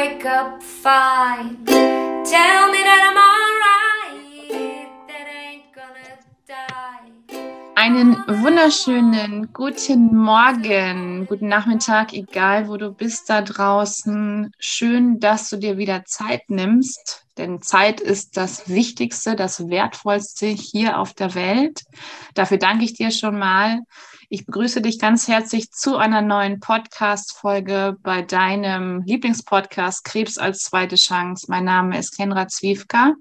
wake up fine. Tell me that I'm alright, that I ain't gonna die. Einen wunderschönen guten Morgen, guten Nachmittag, egal wo du bist da draußen. Schön, dass du dir wieder Zeit nimmst, denn Zeit ist das Wichtigste, das Wertvollste hier auf der Welt. Dafür danke ich dir schon mal. Ich begrüße dich ganz herzlich zu einer neuen Podcast-Folge bei deinem Lieblingspodcast Krebs als zweite Chance. Mein Name ist Kenra Zwiefka.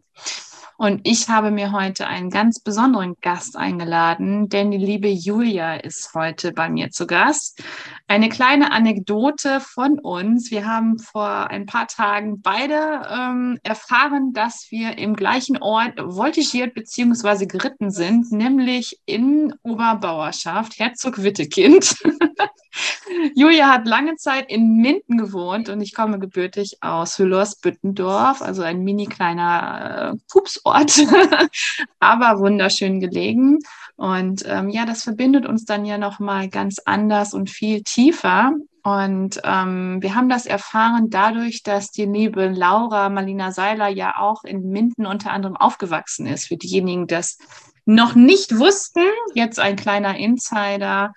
Und ich habe mir heute einen ganz besonderen Gast eingeladen, denn die liebe Julia ist heute bei mir zu Gast. Eine kleine Anekdote von uns. Wir haben vor ein paar Tagen beide ähm, erfahren, dass wir im gleichen Ort voltigiert bzw. geritten sind, nämlich in Oberbauerschaft, Herzog Wittekind. Julia hat lange Zeit in Minden gewohnt und ich komme gebürtig aus Hüllers-Büttendorf, also ein mini kleiner äh, Pupsort, aber wunderschön gelegen. Und ähm, ja, das verbindet uns dann ja nochmal ganz anders und viel tiefer. Und ähm, wir haben das erfahren dadurch, dass die liebe Laura Marlina Seiler ja auch in Minden unter anderem aufgewachsen ist. Für diejenigen, die das noch nicht wussten, jetzt ein kleiner Insider.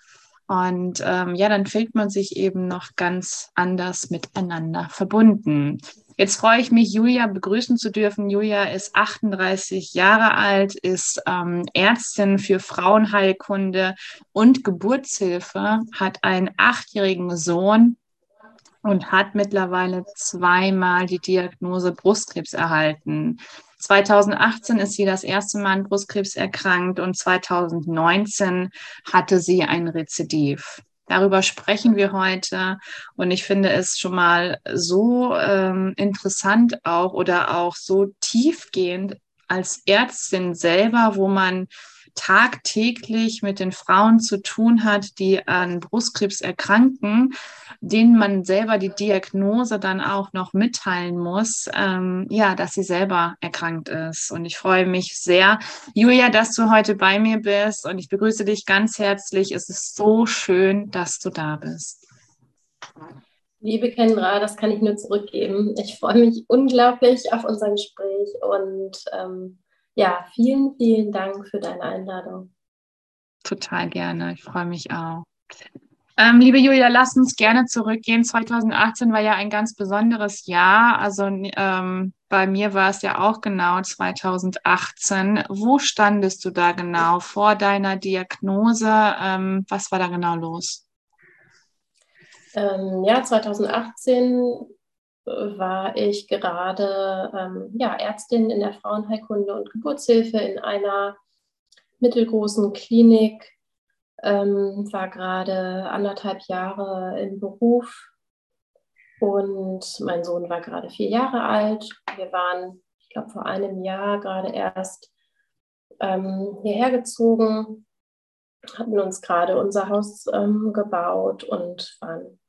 Und ähm, ja, dann fühlt man sich eben noch ganz anders miteinander verbunden. Jetzt freue ich mich, Julia begrüßen zu dürfen. Julia ist 38 Jahre alt, ist ähm, Ärztin für Frauenheilkunde und Geburtshilfe, hat einen achtjährigen Sohn und hat mittlerweile zweimal die Diagnose Brustkrebs erhalten. 2018 ist sie das erste Mal an Brustkrebs erkrankt und 2019 hatte sie ein Rezidiv. Darüber sprechen wir heute. Und ich finde es schon mal so ähm, interessant auch oder auch so tiefgehend als Ärztin selber, wo man tagtäglich mit den Frauen zu tun hat, die an Brustkrebs erkranken, denen man selber die Diagnose dann auch noch mitteilen muss, ähm, ja, dass sie selber erkrankt ist. Und ich freue mich sehr, Julia, dass du heute bei mir bist und ich begrüße dich ganz herzlich. Es ist so schön, dass du da bist. Liebe Kendra, das kann ich nur zurückgeben. Ich freue mich unglaublich auf unser Gespräch und ähm, ja, vielen, vielen Dank für deine Einladung. Total gerne. Ich freue mich auch. Ähm, liebe Julia, lass uns gerne zurückgehen. 2018 war ja ein ganz besonderes Jahr. Also ähm, bei mir war es ja auch genau 2018. Wo standest du da genau vor deiner Diagnose? Ähm, was war da genau los? Ähm, ja, 2018 war ich gerade ähm, ja, Ärztin in der Frauenheilkunde und Geburtshilfe in einer mittelgroßen Klinik, ähm, war gerade anderthalb Jahre im Beruf und mein Sohn war gerade vier Jahre alt. Wir waren, ich glaube, vor einem Jahr gerade erst ähm, hierher gezogen, hatten uns gerade unser Haus ähm, gebaut und waren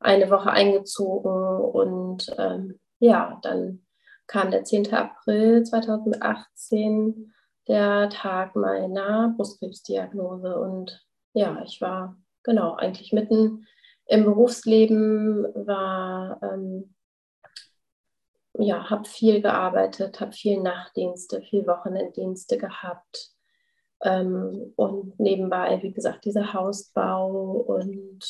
eine Woche eingezogen und ähm, ja, dann kam der 10. April 2018, der Tag meiner Brustkrebsdiagnose. Und ja, ich war genau eigentlich mitten im Berufsleben, war ähm, ja, habe viel gearbeitet, habe viel Nachtdienste, viel Wochenenddienste gehabt. Ähm, und nebenbei, wie gesagt, dieser Hausbau und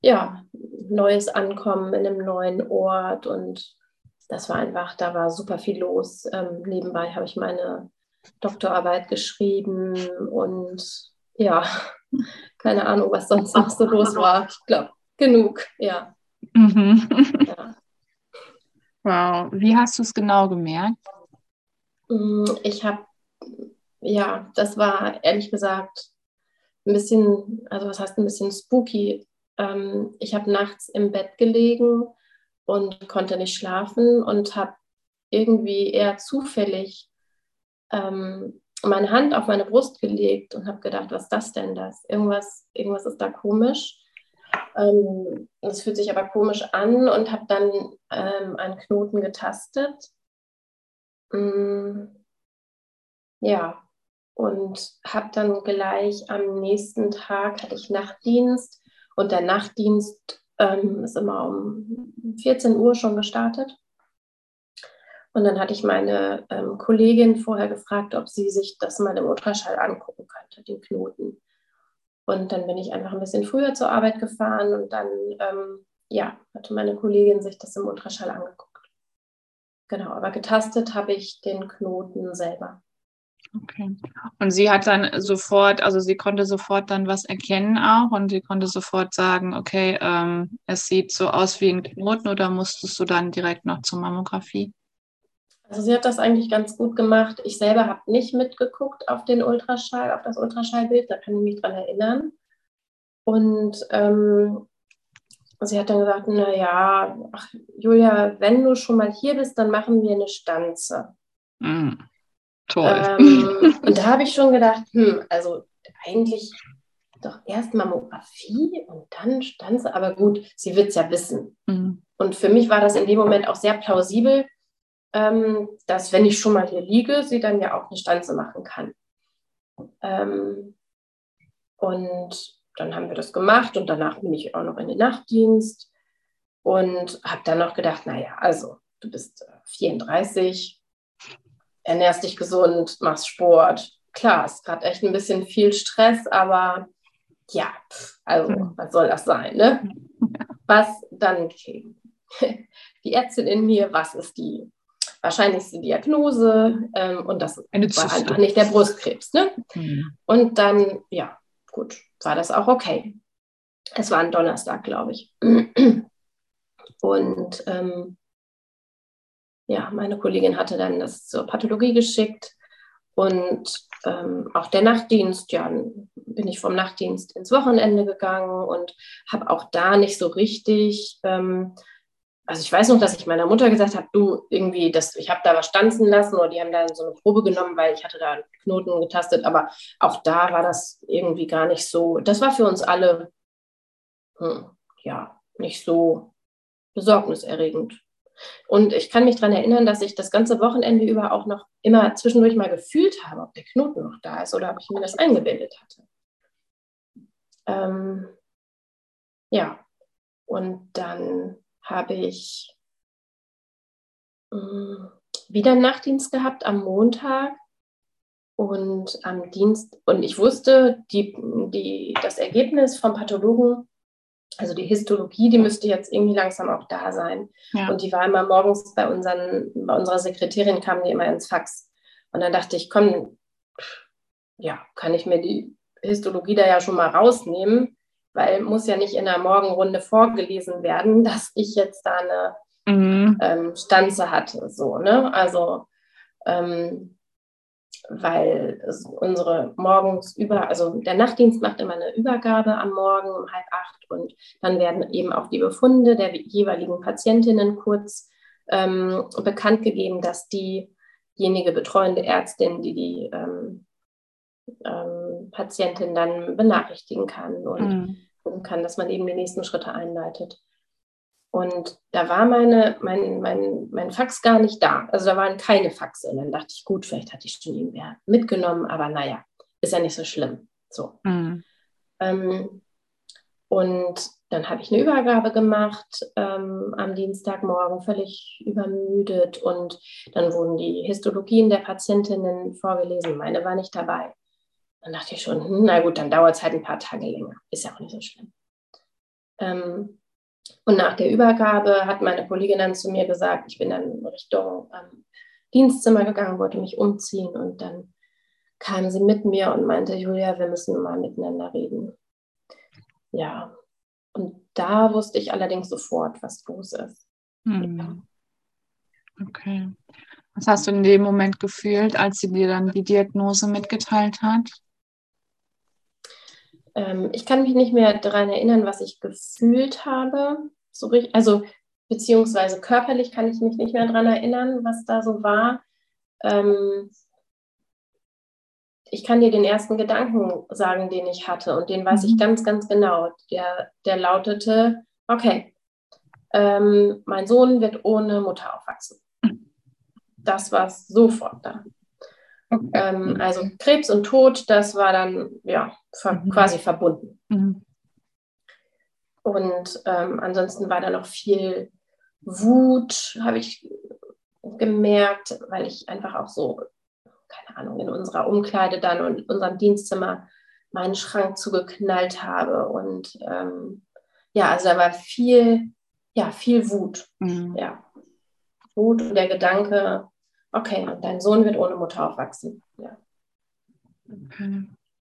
ja, neues Ankommen in einem neuen Ort. Und das war einfach, da war super viel los. Ähm, nebenbei habe ich meine Doktorarbeit geschrieben und ja, keine Ahnung, was sonst noch so los war. Ich glaube, genug, ja. Mhm. ja. Wow, wie hast du es genau gemerkt? Mm, ich habe, ja, das war ehrlich gesagt ein bisschen, also was heißt ein bisschen spooky ähm, ich habe nachts im Bett gelegen und konnte nicht schlafen und habe irgendwie eher zufällig ähm, meine Hand auf meine Brust gelegt und habe gedacht, was ist das denn das? Irgendwas, irgendwas ist da komisch. Ähm, das fühlt sich aber komisch an und habe dann ähm, einen Knoten getastet. Mm, ja, und habe dann gleich am nächsten Tag, hatte ich Nachtdienst und der Nachtdienst ähm, ist immer um 14 Uhr schon gestartet. Und dann hatte ich meine ähm, Kollegin vorher gefragt, ob sie sich das mal im Ultraschall angucken könnte, den Knoten. Und dann bin ich einfach ein bisschen früher zur Arbeit gefahren und dann, ähm, ja, hatte meine Kollegin sich das im Ultraschall angeguckt. Genau, aber getastet habe ich den Knoten selber. Okay. Und sie hat dann sofort, also sie konnte sofort dann was erkennen auch und sie konnte sofort sagen, okay, ähm, es sieht so aus wie ein Knoten oder musstest du dann direkt noch zur Mammographie? Also sie hat das eigentlich ganz gut gemacht. Ich selber habe nicht mitgeguckt auf den Ultraschall, auf das Ultraschallbild, da kann ich mich dran erinnern. Und ähm, sie hat dann gesagt, naja, ach, Julia, wenn du schon mal hier bist, dann machen wir eine Stanze. Mm, toll. Ähm, und da habe ich schon gedacht, hm, also eigentlich doch erst Mammographie und dann Stanze, aber gut, sie wird es ja wissen. Mm. Und für mich war das in dem Moment auch sehr plausibel, ähm, dass wenn ich schon mal hier liege, sie dann ja auch eine Stanze machen kann. Ähm, und dann haben wir das gemacht und danach bin ich auch noch in den Nachtdienst und habe dann noch gedacht, naja, also du bist 34, äh, ernährst dich gesund, machst Sport. Klar, ist gerade echt ein bisschen viel Stress, aber ja, also was soll das sein, ne? Was dann, die Ärztin in mir, was ist die wahrscheinlichste Diagnose ähm, und das Eine war einfach nicht der Brustkrebs. Ne? Mhm. Und dann, ja, gut, war das auch okay. Es war ein Donnerstag, glaube ich. Und ähm, ja, meine Kollegin hatte dann das zur Pathologie geschickt und ähm, auch der Nachtdienst, ja, bin ich vom Nachtdienst ins Wochenende gegangen und habe auch da nicht so richtig ähm, also ich weiß noch, dass ich meiner Mutter gesagt habe, du irgendwie, das, ich habe da was stanzen lassen oder die haben da so eine Probe genommen, weil ich hatte da Knoten getastet, aber auch da war das irgendwie gar nicht so, das war für uns alle, hm, ja, nicht so besorgniserregend. Und ich kann mich daran erinnern, dass ich das ganze Wochenende über auch noch immer zwischendurch mal gefühlt habe, ob der Knoten noch da ist oder ob ich mir das eingebildet hatte. Ähm, ja, und dann habe ich äh, wieder einen Nachtdienst gehabt am Montag und am Dienst. Und ich wusste, die, die, das Ergebnis vom Pathologen, also die Histologie, die müsste jetzt irgendwie langsam auch da sein. Ja. Und die war immer morgens bei, unseren, bei unserer Sekretärin, kam die immer ins Fax. Und dann dachte ich, komm, ja, kann ich mir die Histologie da ja schon mal rausnehmen weil muss ja nicht in der Morgenrunde vorgelesen werden, dass ich jetzt da eine mhm. ähm, Stanze hatte. So, ne? Also ähm, weil unsere morgens über, also der Nachtdienst macht immer eine Übergabe am Morgen um halb acht und dann werden eben auch die Befunde der jeweiligen Patientinnen kurz ähm, bekannt gegeben, dass diejenige betreuende Ärztin, die die ähm, ähm, Patientin dann benachrichtigen kann und mhm gucken kann, dass man eben die nächsten Schritte einleitet. Und da war meine, mein, mein, mein Fax gar nicht da. Also da waren keine Faxe. Und dann dachte ich, gut, vielleicht hatte ich schon irgendwer mitgenommen, aber naja, ist ja nicht so schlimm. So. Mhm. Ähm, und dann habe ich eine Übergabe gemacht ähm, am Dienstagmorgen, völlig übermüdet. Und dann wurden die Histologien der Patientinnen vorgelesen. Meine war nicht dabei. Dann dachte ich schon, hm, na gut, dann dauert es halt ein paar Tage länger. Ist ja auch nicht so schlimm. Ähm, und nach der Übergabe hat meine Kollegin dann zu mir gesagt, ich bin dann Richtung ähm, Dienstzimmer gegangen, wollte mich umziehen und dann kam sie mit mir und meinte, Julia, wir müssen mal miteinander reden. Ja, und da wusste ich allerdings sofort, was los ist. Hm. Okay. Was hast du in dem Moment gefühlt, als sie dir dann die Diagnose mitgeteilt hat? Ähm, ich kann mich nicht mehr daran erinnern, was ich gefühlt habe. So richtig, also beziehungsweise körperlich kann ich mich nicht mehr daran erinnern, was da so war. Ähm, ich kann dir den ersten Gedanken sagen, den ich hatte und den weiß ich mhm. ganz, ganz genau. Der, der lautete, okay, ähm, mein Sohn wird ohne Mutter aufwachsen. Das war sofort da. Okay. Ähm, also Krebs und Tod, das war dann ja ver mhm. quasi verbunden. Mhm. und ähm, ansonsten war da noch viel Wut, habe ich gemerkt, weil ich einfach auch so, keine Ahnung, in unserer Umkleide dann und in unserem Dienstzimmer meinen Schrank zugeknallt habe. Und ähm, ja, also da war viel, ja, viel Wut. Mhm. Ja. Wut und der Gedanke, okay, dein Sohn wird ohne Mutter aufwachsen. Ja. Okay,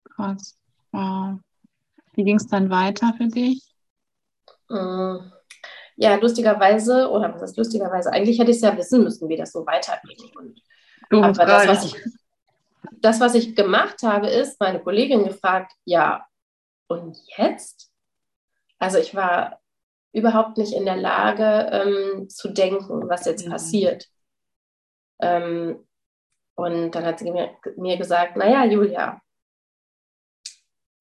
krass. Wow. Wie ging es dann weiter für dich? Mm, ja, lustigerweise, oder was ist lustigerweise, eigentlich hätte ich es ja wissen müssen, wie das so weitergeht. Und, aber das was, ich, das, was ich gemacht habe, ist meine Kollegin gefragt, ja, und jetzt? Also ich war überhaupt nicht in der Lage ähm, zu denken, was jetzt mhm. passiert. Ähm, und dann hat sie mir, mir gesagt, naja, Julia,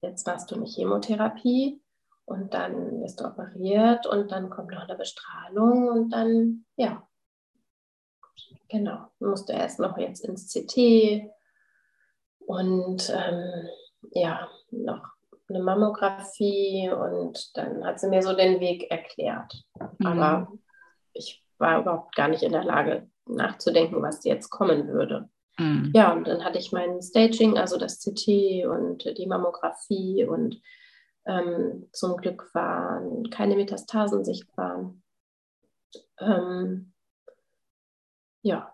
jetzt machst du eine Chemotherapie und dann wirst du operiert und dann kommt noch eine Bestrahlung und dann, ja, genau, musst du erst noch jetzt ins CT und ähm, ja, noch eine Mammographie und dann hat sie mir so den Weg erklärt. Mhm. Aber ich war überhaupt gar nicht in der Lage nachzudenken, was jetzt kommen würde. Mhm. Ja, und dann hatte ich mein Staging, also das CT und die Mammographie und ähm, zum Glück waren keine Metastasen sichtbar. Ähm, ja,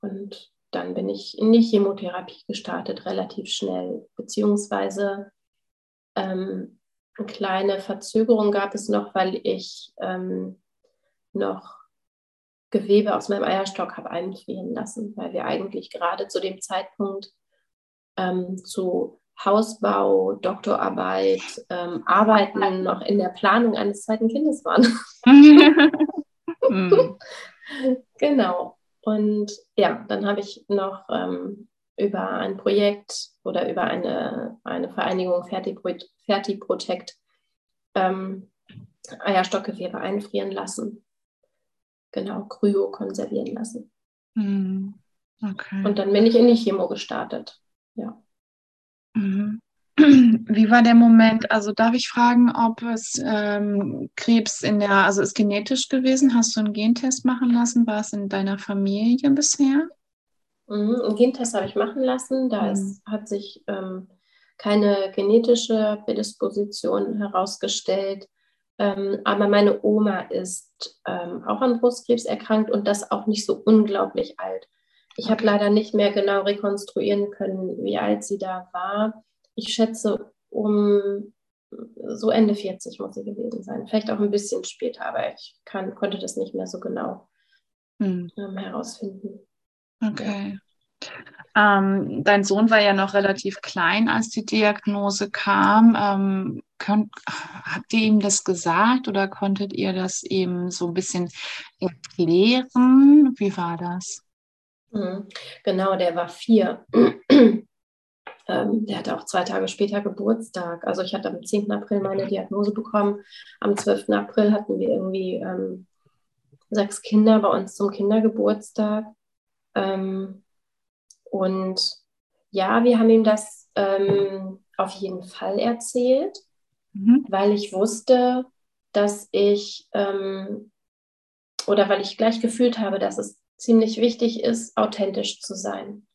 und dann bin ich in die Chemotherapie gestartet, relativ schnell, beziehungsweise ähm, eine kleine Verzögerung gab es noch, weil ich ähm, noch Gewebe aus meinem Eierstock habe einfrieren lassen, weil wir eigentlich gerade zu dem Zeitpunkt ähm, zu Hausbau, Doktorarbeit, ähm, Arbeiten noch in der Planung eines zweiten Kindes waren. mhm. Genau. Und ja, dann habe ich noch ähm, über ein Projekt oder über eine, eine Vereinigung Ferti Protect ähm, Eierstockgewebe einfrieren lassen. Genau, Kryo konservieren lassen. Mhm. Okay. Und dann bin ich in die Chemo gestartet. Ja. Mhm. Wie war der Moment? Also darf ich fragen, ob es ähm, Krebs in der, also ist genetisch gewesen? Hast du einen Gentest machen lassen? War es in deiner Familie bisher? Mhm, einen Gentest habe ich machen lassen. Da mhm. ist, hat sich ähm, keine genetische Prädisposition herausgestellt. Ähm, aber meine Oma ist ähm, auch an Brustkrebs erkrankt und das auch nicht so unglaublich alt. Ich okay. habe leider nicht mehr genau rekonstruieren können, wie alt sie da war. Ich schätze um so Ende 40 muss sie gewesen sein. Vielleicht auch ein bisschen später, aber ich kann, konnte das nicht mehr so genau hm. ähm, herausfinden. Okay. Ja. Ähm, dein Sohn war ja noch relativ klein, als die Diagnose kam. Könnt, habt ihr ihm das gesagt oder konntet ihr das eben so ein bisschen erklären? Wie war das? Mhm. Genau, der war vier. Ähm, der hatte auch zwei Tage später Geburtstag. Also ich hatte am 10. April meine Diagnose bekommen. Am 12. April hatten wir irgendwie ähm, sechs Kinder bei uns zum Kindergeburtstag. Ähm, und ja, wir haben ihm das ähm, auf jeden Fall erzählt, mhm. weil ich wusste, dass ich ähm, oder weil ich gleich gefühlt habe, dass es ziemlich wichtig ist, authentisch zu sein.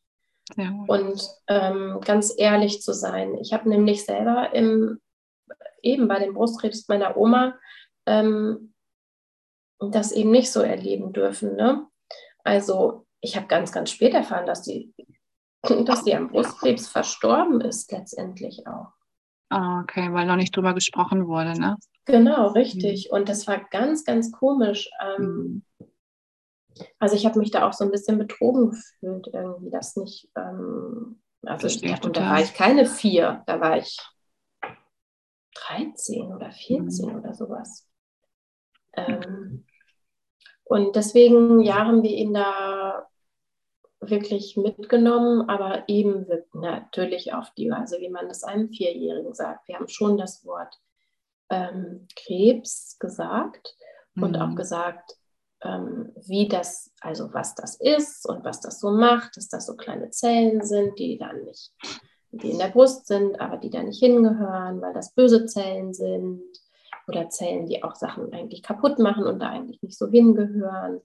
Ja. Und ähm, ganz ehrlich zu sein. Ich habe nämlich selber im, eben bei dem Brustkrebs meiner Oma ähm, das eben nicht so erleben dürfen. Ne? Also ich habe ganz, ganz spät erfahren, dass die, dass die am Brustkrebs verstorben ist, letztendlich auch. Ah, okay, weil noch nicht drüber gesprochen wurde, ne? Genau, richtig. Mhm. Und das war ganz, ganz komisch. Ähm. Also ich habe mich da auch so ein bisschen betrogen gefühlt, irgendwie das nicht. Ähm, also ich, und da war ich keine vier, da war ich 13 oder 14 mhm. oder sowas. Ähm, und deswegen ja, haben wir ihn da wirklich mitgenommen, aber eben natürlich auf die Weise, wie man das einem Vierjährigen sagt. Wir haben schon das Wort ähm, Krebs gesagt mhm. und auch mhm. gesagt, ähm, wie das, also was das ist und was das so macht, dass das so kleine Zellen sind, die dann nicht, die in der Brust sind, aber die da nicht hingehören, weil das böse Zellen sind. oder Zellen, die auch Sachen eigentlich kaputt machen und da eigentlich nicht so hingehören.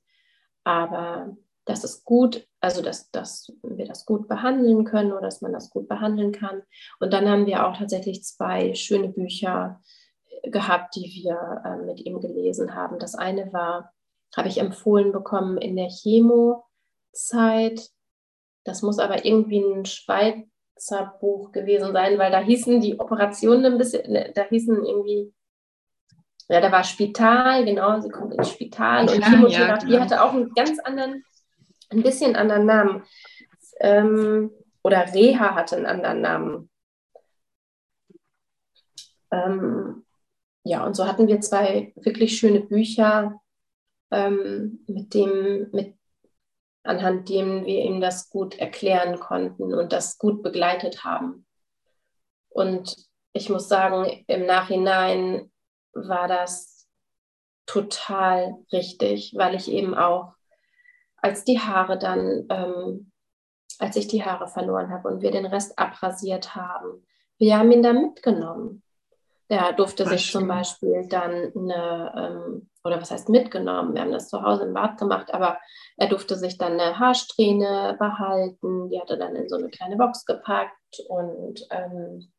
Aber das ist gut, also dass, dass wir das gut behandeln können oder dass man das gut behandeln kann. Und dann haben wir auch tatsächlich zwei schöne Bücher gehabt, die wir äh, mit ihm gelesen haben. Das eine war, habe ich empfohlen bekommen in der Chemo-Zeit. Das muss aber irgendwie ein Schweizer Buch gewesen sein, weil da hießen die Operationen ein bisschen, ne, da hießen irgendwie ja, da war Spital, genau, sie kommt ins Spital und Chemotherapie ja, genau. hatte auch einen ganz anderen, ein bisschen anderen Namen. Ähm, oder Reha hatte einen anderen Namen. Ähm, ja, und so hatten wir zwei wirklich schöne Bücher, ähm, mit dem, mit, anhand dem wir ihm das gut erklären konnten und das gut begleitet haben. Und ich muss sagen, im Nachhinein war das total richtig, weil ich eben auch, als die Haare dann, ähm, als ich die Haare verloren habe und wir den Rest abrasiert haben, wir haben ihn da mitgenommen. Der durfte sich schön. zum Beispiel dann eine, ähm, oder was heißt mitgenommen, wir haben das zu Hause im Bad gemacht, aber er durfte sich dann eine Haarsträhne behalten, die hat er dann in so eine kleine Box gepackt und ähm,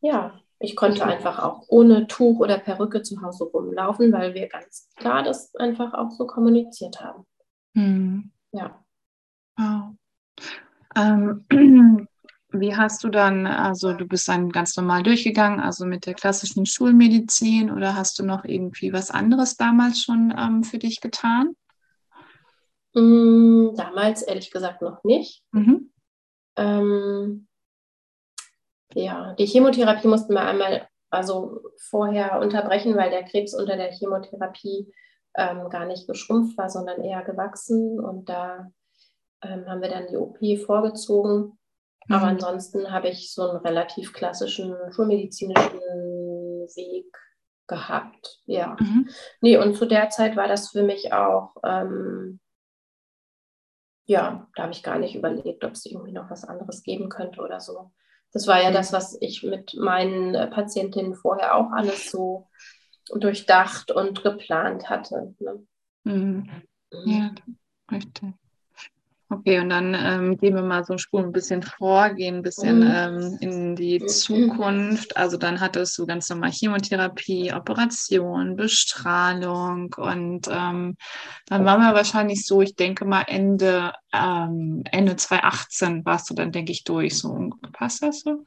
ja, ich konnte einfach auch ohne Tuch oder Perücke zu Hause rumlaufen, weil wir ganz klar das einfach auch so kommuniziert haben. Hm. Ja. Wow. Ähm, wie hast du dann, also du bist dann ganz normal durchgegangen, also mit der klassischen Schulmedizin oder hast du noch irgendwie was anderes damals schon ähm, für dich getan? Mm, damals ehrlich gesagt noch nicht. Mhm. Ähm, ja, die Chemotherapie mussten wir einmal also vorher unterbrechen, weil der Krebs unter der Chemotherapie ähm, gar nicht geschrumpft war, sondern eher gewachsen. Und da ähm, haben wir dann die OP vorgezogen. Mhm. Aber ansonsten habe ich so einen relativ klassischen schulmedizinischen Weg gehabt. Ja. Mhm. Nee, und zu der Zeit war das für mich auch, ähm, ja, da habe ich gar nicht überlegt, ob es irgendwie noch was anderes geben könnte oder so. Das war ja das, was ich mit meinen äh, Patientinnen vorher auch alles so durchdacht und geplant hatte. Ne? Mhm. mhm. Ja, richtig. Okay, und dann ähm, gehen wir mal so Spuren ein bisschen vor, gehen ein bisschen mhm. ähm, in die mhm. Zukunft. Also dann hattest du ganz normal Chemotherapie, Operation, Bestrahlung und ähm, dann waren wir wahrscheinlich so, ich denke mal Ende, ähm, Ende 2018 warst du dann, denke ich, durch. So passt das so?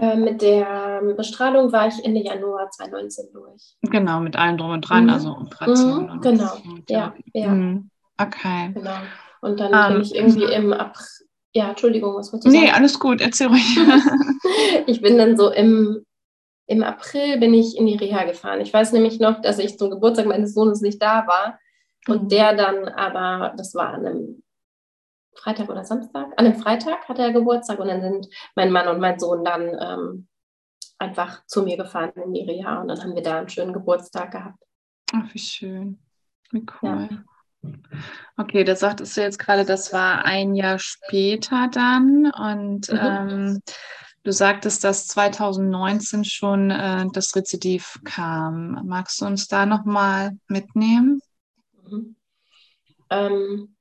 Äh, mit der Bestrahlung war ich Ende Januar 2019 durch. Genau, mit allem drum und dran, mhm. also Operation. Mhm, genau, ja, ja. Mhm. Okay. Genau. Und dann um, bin ähm, ich irgendwie im April. Ja, Entschuldigung, was wolltest du sagen? Nee, alles gut, erzähl ruhig. ich bin dann so im, im April bin ich in die Reha gefahren. Ich weiß nämlich noch, dass ich zum Geburtstag meines Sohnes nicht da war. Und mhm. der dann aber, das war an einem Freitag oder Samstag, an einem Freitag hatte er Geburtstag und dann sind mein Mann und mein Sohn dann ähm, einfach zu mir gefahren in die Reha und dann haben wir da einen schönen Geburtstag gehabt. Ach, wie schön. Wie cool. Ja. Okay, da sagtest du jetzt gerade, das war ein Jahr später dann und mhm. ähm, du sagtest, dass 2019 schon äh, das Rezidiv kam. Magst du uns da nochmal mitnehmen? Mhm. Ähm,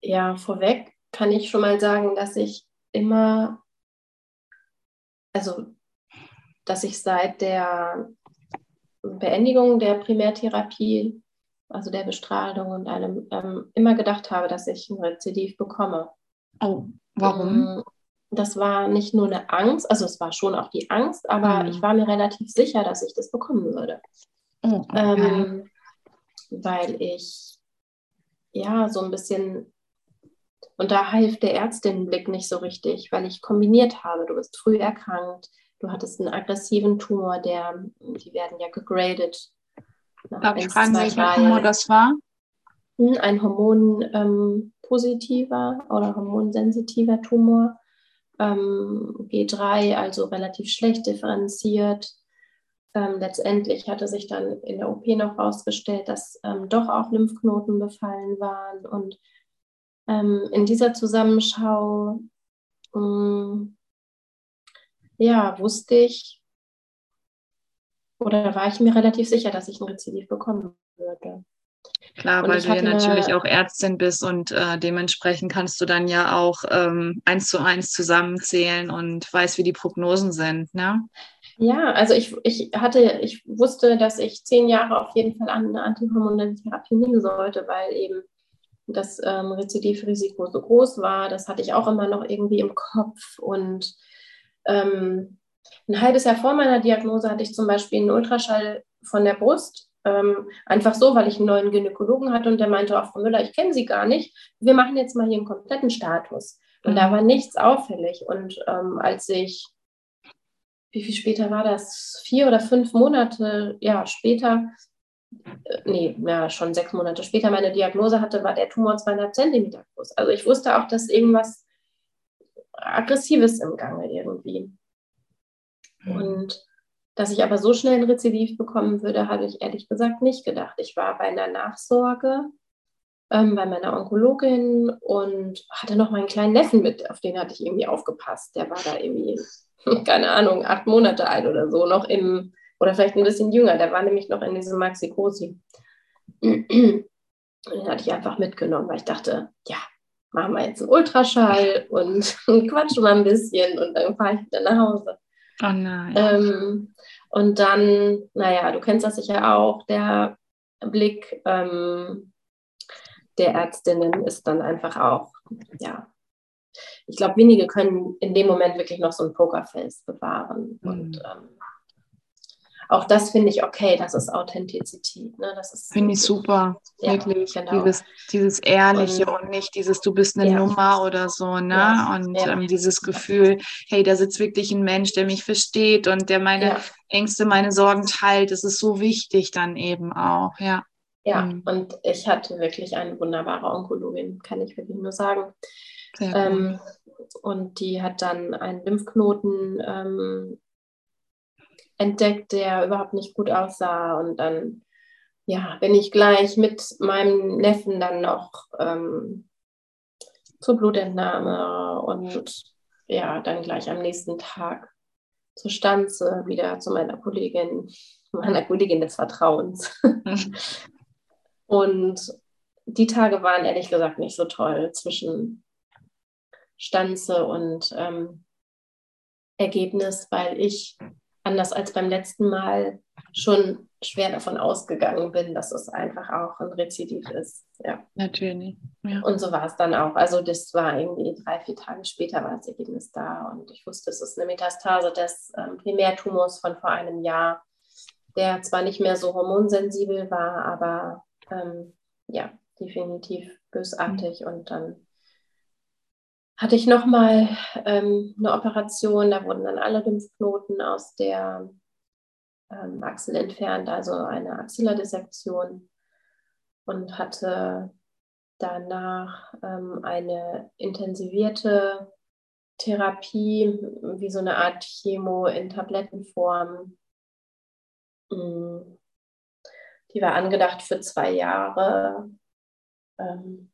ja, vorweg kann ich schon mal sagen, dass ich immer, also dass ich seit der Beendigung der Primärtherapie also der Bestrahlung und allem, ähm, immer gedacht habe, dass ich ein Rezidiv bekomme. Oh, warum? Ähm, das war nicht nur eine Angst, also es war schon auch die Angst, aber mhm. ich war mir relativ sicher, dass ich das bekommen würde. Oh, okay. ähm, weil ich ja so ein bisschen, und da half der Ärztinnenblick nicht so richtig, weil ich kombiniert habe, du bist früh erkrankt, du hattest einen aggressiven Tumor, der, die werden ja gegradet Darf ich fragen, welcher Tumor das war? Hm, ein hormonpositiver ähm, oder hormonsensitiver Tumor. Ähm, G3, also relativ schlecht differenziert. Ähm, letztendlich hatte sich dann in der OP noch herausgestellt, dass ähm, doch auch Lymphknoten befallen waren. Und ähm, in dieser Zusammenschau ähm, ja, wusste ich, oder war ich mir relativ sicher, dass ich ein Rezidiv bekommen würde. Klar, Und weil du ja natürlich eine- auch Ärztin bist und äh, dementsprechend kannst du dann ja auch ähm, eins zu eins zusammenzählen und weißt, wie die Prognosen sind, ne? Ja, also ich, ich hatte, ich wusste, dass ich zehn Jahre auf jeden Fall an eine antihormonelle Therapie nehmen sollte, weil eben das ähm, Rezidivrisiko so groß war. Das hatte ich auch immer noch irgendwie im Kopf. Und ähm, ein halbes Jahr vor meiner Diagnose hatte ich zum Beispiel einen Ultraschall von der Brust. Ähm, einfach so, weil ich einen neuen Gynäkologen hatte und der meinte, auch Frau Müller, ich kenne Sie gar nicht. Wir machen jetzt mal hier einen kompletten Status. Und da Mhm. war nichts auffällig. Und ähm, als ich wie viel später war das? Vier oder fünf Monate, ja, später, äh, nee, ja, schon sechs Monate später meine Diagnose hatte, war der Tumor 200 Zentimeter groß. Also ich wusste auch, dass irgendwas Aggressives im Gange irgendwie. Und dass ich aber so schnell ein Rezidiv bekommen würde, habe ich ehrlich gesagt nicht gedacht. Ich war bei einer Nachsorge ähm, bei meiner Onkologin und hatte noch meinen kleinen Neffen mit, auf den hatte ich irgendwie aufgepasst. Der war da irgendwie, keine Ahnung, acht Monate alt oder so, noch im, oder vielleicht ein bisschen jünger, der war nämlich noch in diesem Maxikosi. Und den hatte ich einfach mitgenommen, weil ich dachte, ja, machen wir jetzt einen Ultraschall und quatschen mal ein bisschen und dann fahre ich wieder nach Hause. Oh nein. Ähm, und dann, naja, du kennst das sicher auch, der Blick ähm, der Ärztinnen ist dann einfach auch, ja, ich glaube, wenige können in dem Moment wirklich noch so ein Pokerface bewahren. Mhm. Und ähm, auch das finde ich okay, das ist Authentizität. Ne? Das ist Finde ich super, Ja, wirklich. genau. Dieses, dieses Ehrliche Und- und, nicht dieses, du bist eine Ja. Nummer oder so, ne? Ja, Und. Ähm, dieses Gefühl, hey, da sitzt wirklich ein Mensch, der mich versteht und der meine Ängste, meine Sorgen teilt. Das ist so wichtig dann eben auch, ja. ja. Mhm. und ich hatte wirklich eine wunderbare Onkologin, kann ich wirklich nur sagen. Ähm, und die hat dann einen Lymphknoten ähm, entdeckt, der überhaupt nicht gut aussah. Und dann ja, bin ich gleich mit meinem Neffen dann noch ähm, zur Blutentnahme und ja, dann gleich am nächsten Tag zur Stanze wieder zu meiner Kollegin, meiner Kollegin des Vertrauens. Und die Tage waren ehrlich gesagt nicht so toll zwischen Stanze und ähm, Ergebnis, weil ich anders als beim letzten Mal schon schwer davon ausgegangen bin, dass es einfach auch ein Rezidiv ist. Ja. Natürlich. Ja. Und so war es dann auch. Also das war irgendwie drei, vier Tage später war das Ergebnis da und ich wusste, es ist eine Metastase des ähm, Primärtumors von vor einem Jahr, der zwar nicht mehr so hormonsensibel war, aber ähm, ja, definitiv bösartig. Und dann hatte ich nochmal ähm, eine Operation, da wurden dann alle Lymphknoten aus der ähm, Achsel entfernt, also eine Axillardissektion und hatte danach ähm, eine intensivierte Therapie, wie so eine Art Chemo in Tablettenform. Mm. Die war angedacht für zwei Jahre. Ähm,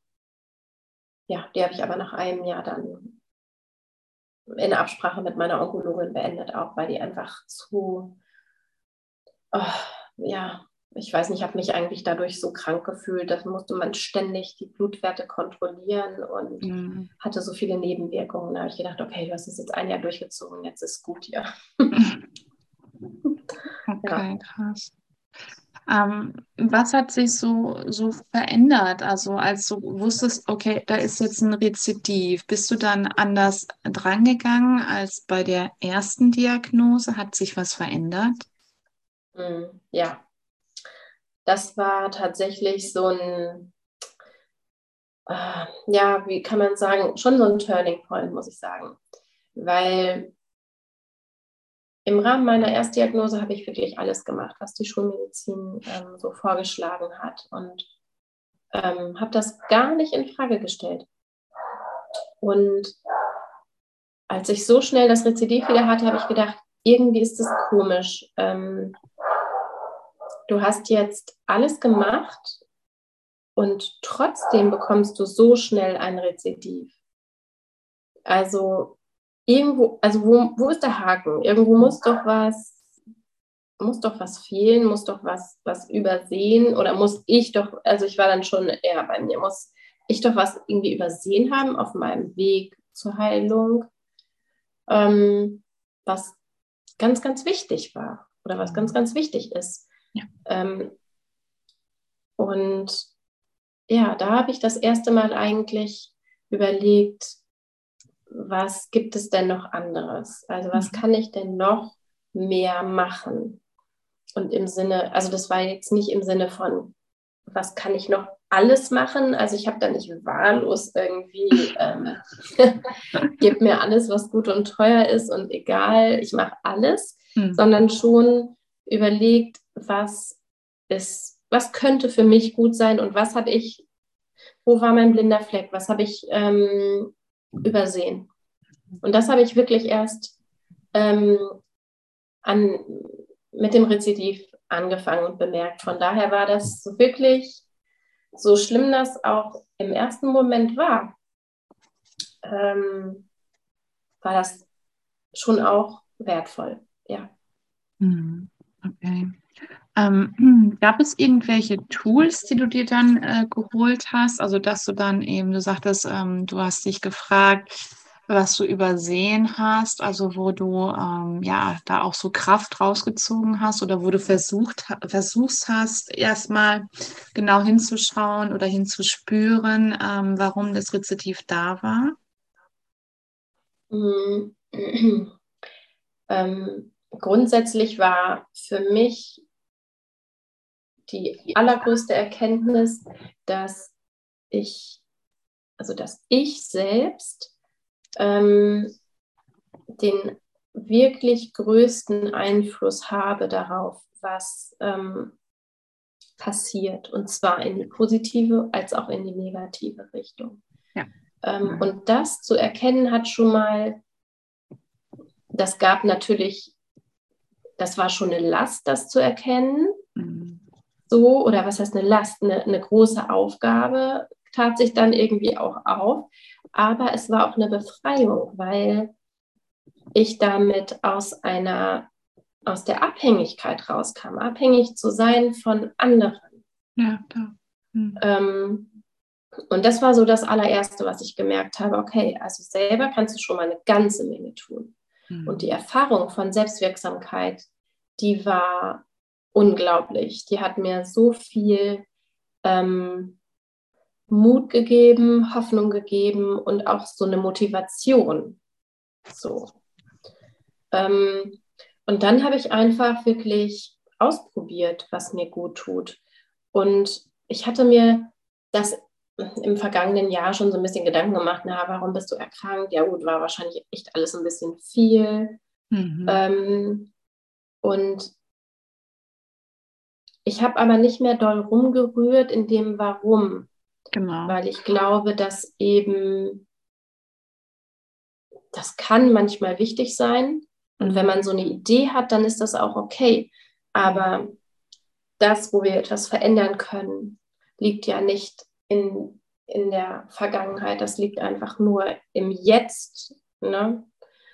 ja, die habe ich aber nach einem Jahr dann in Absprache mit meiner Onkologin beendet, auch weil die einfach zu, oh, ja, ich weiß nicht, ich habe mich eigentlich dadurch so krank gefühlt, da musste man ständig die Blutwerte kontrollieren und Mhm. hatte so viele Nebenwirkungen. Da habe ich gedacht, okay, du hast es jetzt ein Jahr durchgezogen, jetzt ist gut hier. Okay, krass. Ähm, was hat sich so, so verändert? Also als du wusstest, okay, da ist jetzt ein Rezidiv, bist du dann anders drangegangen als bei der ersten Diagnose? Hat sich was verändert? Mm, Ja, das war tatsächlich so ein, äh, ja, wie kann man sagen, schon so ein Turning Point, muss ich sagen. Weil im Rahmen meiner Erstdiagnose habe ich wirklich alles gemacht, was die Schulmedizin ähm, so vorgeschlagen hat und ähm, habe das gar nicht in Frage gestellt. Und als ich so schnell das Rezidiv wieder hatte, habe ich gedacht, irgendwie ist das komisch. Ähm, du hast jetzt alles gemacht und trotzdem bekommst du so schnell ein Rezidiv. Also irgendwo, also wo, wo ist der Haken? Irgendwo muss doch was muss doch was fehlen, muss doch was, was übersehen oder muss ich doch, also ich war dann schon eher bei mir, muss ich doch was irgendwie übersehen haben auf meinem Weg zur Heilung, ähm, was ganz, ganz wichtig war oder was ganz, ganz wichtig ist. Ja. Ähm, und ja, da habe ich das erste Mal eigentlich überlegt, was gibt es denn noch anderes? Also was mhm. kann ich denn noch mehr machen? Und im Sinne, also das war jetzt nicht im Sinne von, was kann ich noch alles machen? Also ich habe da nicht wahllos irgendwie, ähm, gib mir alles, was gut und teuer ist und egal, ich mache alles, mhm. sondern schon überlegt, was ist, was könnte für mich gut sein und was habe ich, wo war mein blinder Fleck, was habe ich ähm, übersehen. Und das habe ich wirklich erst ähm, an, mit dem Rezidiv angefangen und bemerkt. Von daher war das wirklich, so schlimm das auch im ersten Moment war, ähm, war das schon auch wertvoll, ja. Hm, okay. Ähm, gab es irgendwelche Tools, die du dir dann äh, geholt hast? Also, dass du dann eben, du sagtest, ähm, du hast dich gefragt, was du übersehen hast, also wo du ähm, ja da auch so Kraft rausgezogen hast oder wo du versucht versuchst hast, erstmal genau hinzuschauen oder hinzuspüren, ähm, warum das Rezitiv da war? Mhm. ähm, grundsätzlich war für mich die allergrößte Erkenntnis, dass ich, also dass ich selbst ähm, den wirklich größten Einfluss habe darauf, was ähm, passiert. Und zwar in die positive als auch in die negative Richtung. Ja. Ähm, und das zu erkennen hat schon mal, das gab natürlich, das war schon eine Last, das zu erkennen. Mhm. So, oder was heißt eine Last, eine, eine große Aufgabe, tat sich dann irgendwie auch auf. Aber es war auch eine Befreiung, weil ich damit aus einer, aus der Abhängigkeit rauskam, abhängig zu sein von anderen. Ja, da. Hm. Ähm, und das war so das allererste, was ich gemerkt habe. Okay, also selber kannst du schon mal eine ganze Menge tun. Hm. Und die Erfahrung von Selbstwirksamkeit, die war unglaublich. Die hat mir so viel ähm, Mut gegeben, Hoffnung gegeben und auch so eine Motivation. So. Ähm, und dann habe ich einfach wirklich ausprobiert, was mir gut tut. Und ich hatte mir das im vergangenen Jahr schon so ein bisschen Gedanken gemacht, na, warum bist du erkrankt? Ja gut, war wahrscheinlich echt alles ein bisschen viel. Mhm. Ähm, und ich habe aber nicht mehr doll rumgerührt in dem Warum. Genau. Weil ich glaube, dass eben, das kann manchmal wichtig sein. Und wenn man so eine Idee hat, dann ist das auch okay. Aber das, wo wir etwas verändern können, liegt ja nicht in, in der Vergangenheit. Das liegt einfach nur im Jetzt. Ne?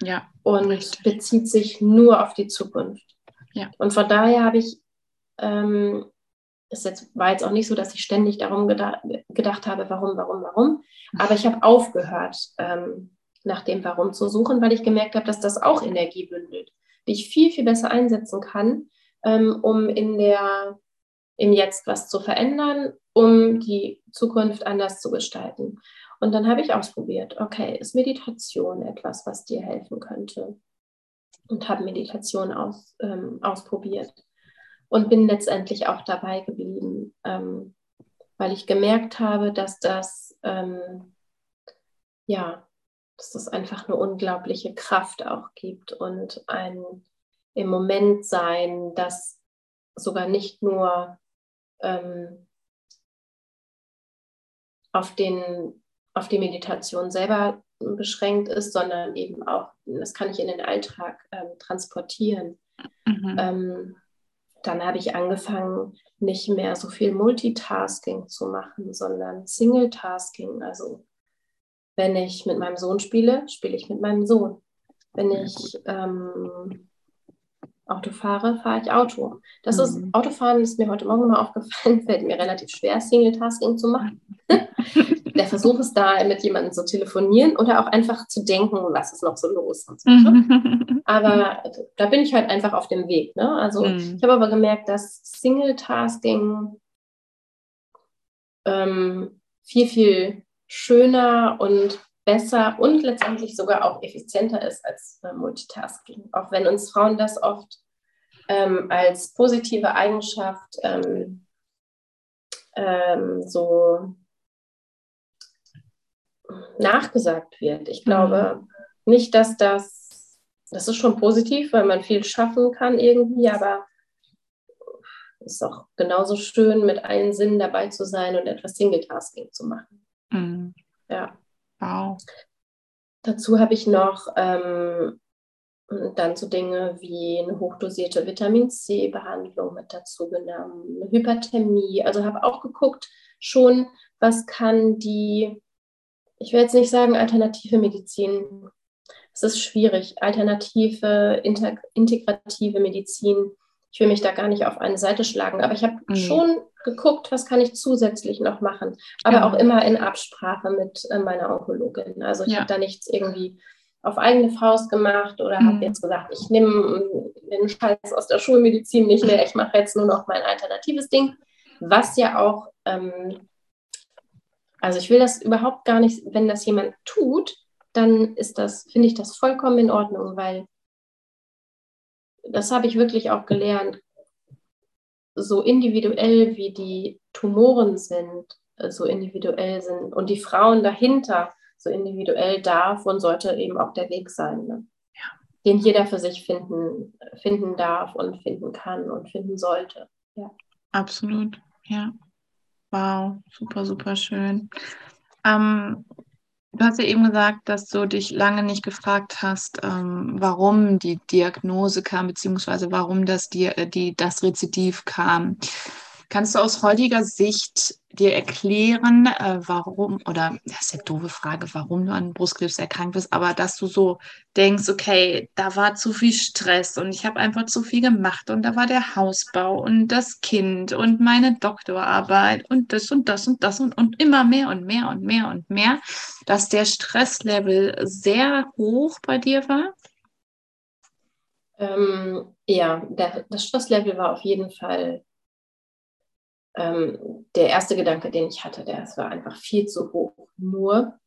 Ja. Und richtig. bezieht sich nur auf die Zukunft. Ja. Und von daher habe ich ähm, es jetzt, war jetzt auch nicht so, dass ich ständig darum gedacht, gedacht habe, warum, warum, warum. Aber ich habe aufgehört, ähm, nach dem Warum zu suchen, weil ich gemerkt habe, dass das auch Energie bündelt, die ich viel, viel besser einsetzen kann, ähm, um in der, im Jetzt was zu verändern, um die Zukunft anders zu gestalten. Und dann habe ich ausprobiert, okay, ist Meditation etwas, was dir helfen könnte? Und habe Meditation aus, ähm, ausprobiert und bin letztendlich auch dabei geblieben, ähm, weil ich gemerkt habe, dass das, ähm, ja, dass das einfach eine unglaubliche Kraft auch gibt und ein im Moment sein, das sogar nicht nur ähm, auf, den, auf die Meditation selber beschränkt ist, sondern eben auch, das kann ich in den Alltag ähm, transportieren. Mhm. Ähm, dann habe ich angefangen, nicht mehr so viel Multitasking zu machen, sondern Single-Tasking. Also wenn ich mit meinem Sohn spiele, spiele ich mit meinem Sohn. Wenn ich ähm, Auto fahre, fahre ich Auto. Das Mhm. ist, Autofahren ist mir heute Morgen mal aufgefallen, fällt mir relativ schwer, Single-Tasking zu machen. Der Versuch ist da, mit jemandem zu telefonieren oder auch einfach zu denken, was ist noch so los und so. ne? Mhm. Aber da bin ich halt einfach auf dem Weg. Ne? Also Mhm. ich habe aber gemerkt, dass Single-Tasking ähm, viel, viel schöner und besser und letztendlich sogar auch effizienter ist als äh, Multitasking. Auch wenn uns Frauen das oft ähm, als positive Eigenschaft ähm, ähm, so nachgesagt wird. Ich glaube nicht, dass das, das ist schon positiv, weil man viel schaffen kann irgendwie, aber es ist auch genauso schön, mit allen Sinnen dabei zu sein und etwas Single-Tasking zu machen. Mhm. Ja. Wow. Dazu habe ich noch ähm, dann so Dinge wie eine hochdosierte Vitamin C-Behandlung mit dazu genommen, eine Hyperthermie. Also habe auch geguckt, schon, was kann die, ich will jetzt nicht sagen alternative Medizin, es ist schwierig, alternative, integ integrative Medizin. Ich will mich da gar nicht auf eine Seite schlagen, aber ich habe Nee. schon geguckt, was kann ich zusätzlich noch machen, aber Ja. auch immer in Absprache mit äh, meiner Onkologin. Also ich Ja. habe da nichts irgendwie auf eigene Faust gemacht oder Mhm. habe jetzt gesagt, ich nehme den Scheiß aus der Schulmedizin nicht mehr, ich mache jetzt nur noch mein alternatives Ding, was ja auch, ähm, also ich will das überhaupt gar nicht, wenn das jemand tut, dann ist das, finde ich das vollkommen in Ordnung, weil das habe ich wirklich auch gelernt, so individuell wie die Tumoren sind, so individuell sind und die Frauen dahinter so individuell darf und sollte eben auch der Weg sein, ne? den jeder für sich finden, finden darf und finden kann und finden sollte. Absolut, ja. Wow, super, super schön. Ähm, du hast ja eben gesagt, dass du dich lange nicht gefragt hast, ähm, warum die Diagnose kam, beziehungsweise warum das, die, äh, die, das Rezidiv kam. Kannst du aus heutiger Sicht dir erklären, äh, warum, oder das ist eine doofe Frage, warum du an Brustkrebs erkrankt bist, aber dass du so denkst, okay, da war zu viel Stress und ich habe einfach zu viel gemacht und da war der Hausbau und das Kind und meine Doktorarbeit und das und das und das und, und immer mehr und mehr und mehr und mehr, dass der Stresslevel sehr hoch bei dir war? Ähm, ja, der, das Stresslevel war auf jeden Fall ähm, der erste Gedanke, den ich hatte. Der war einfach viel zu hoch. Nur,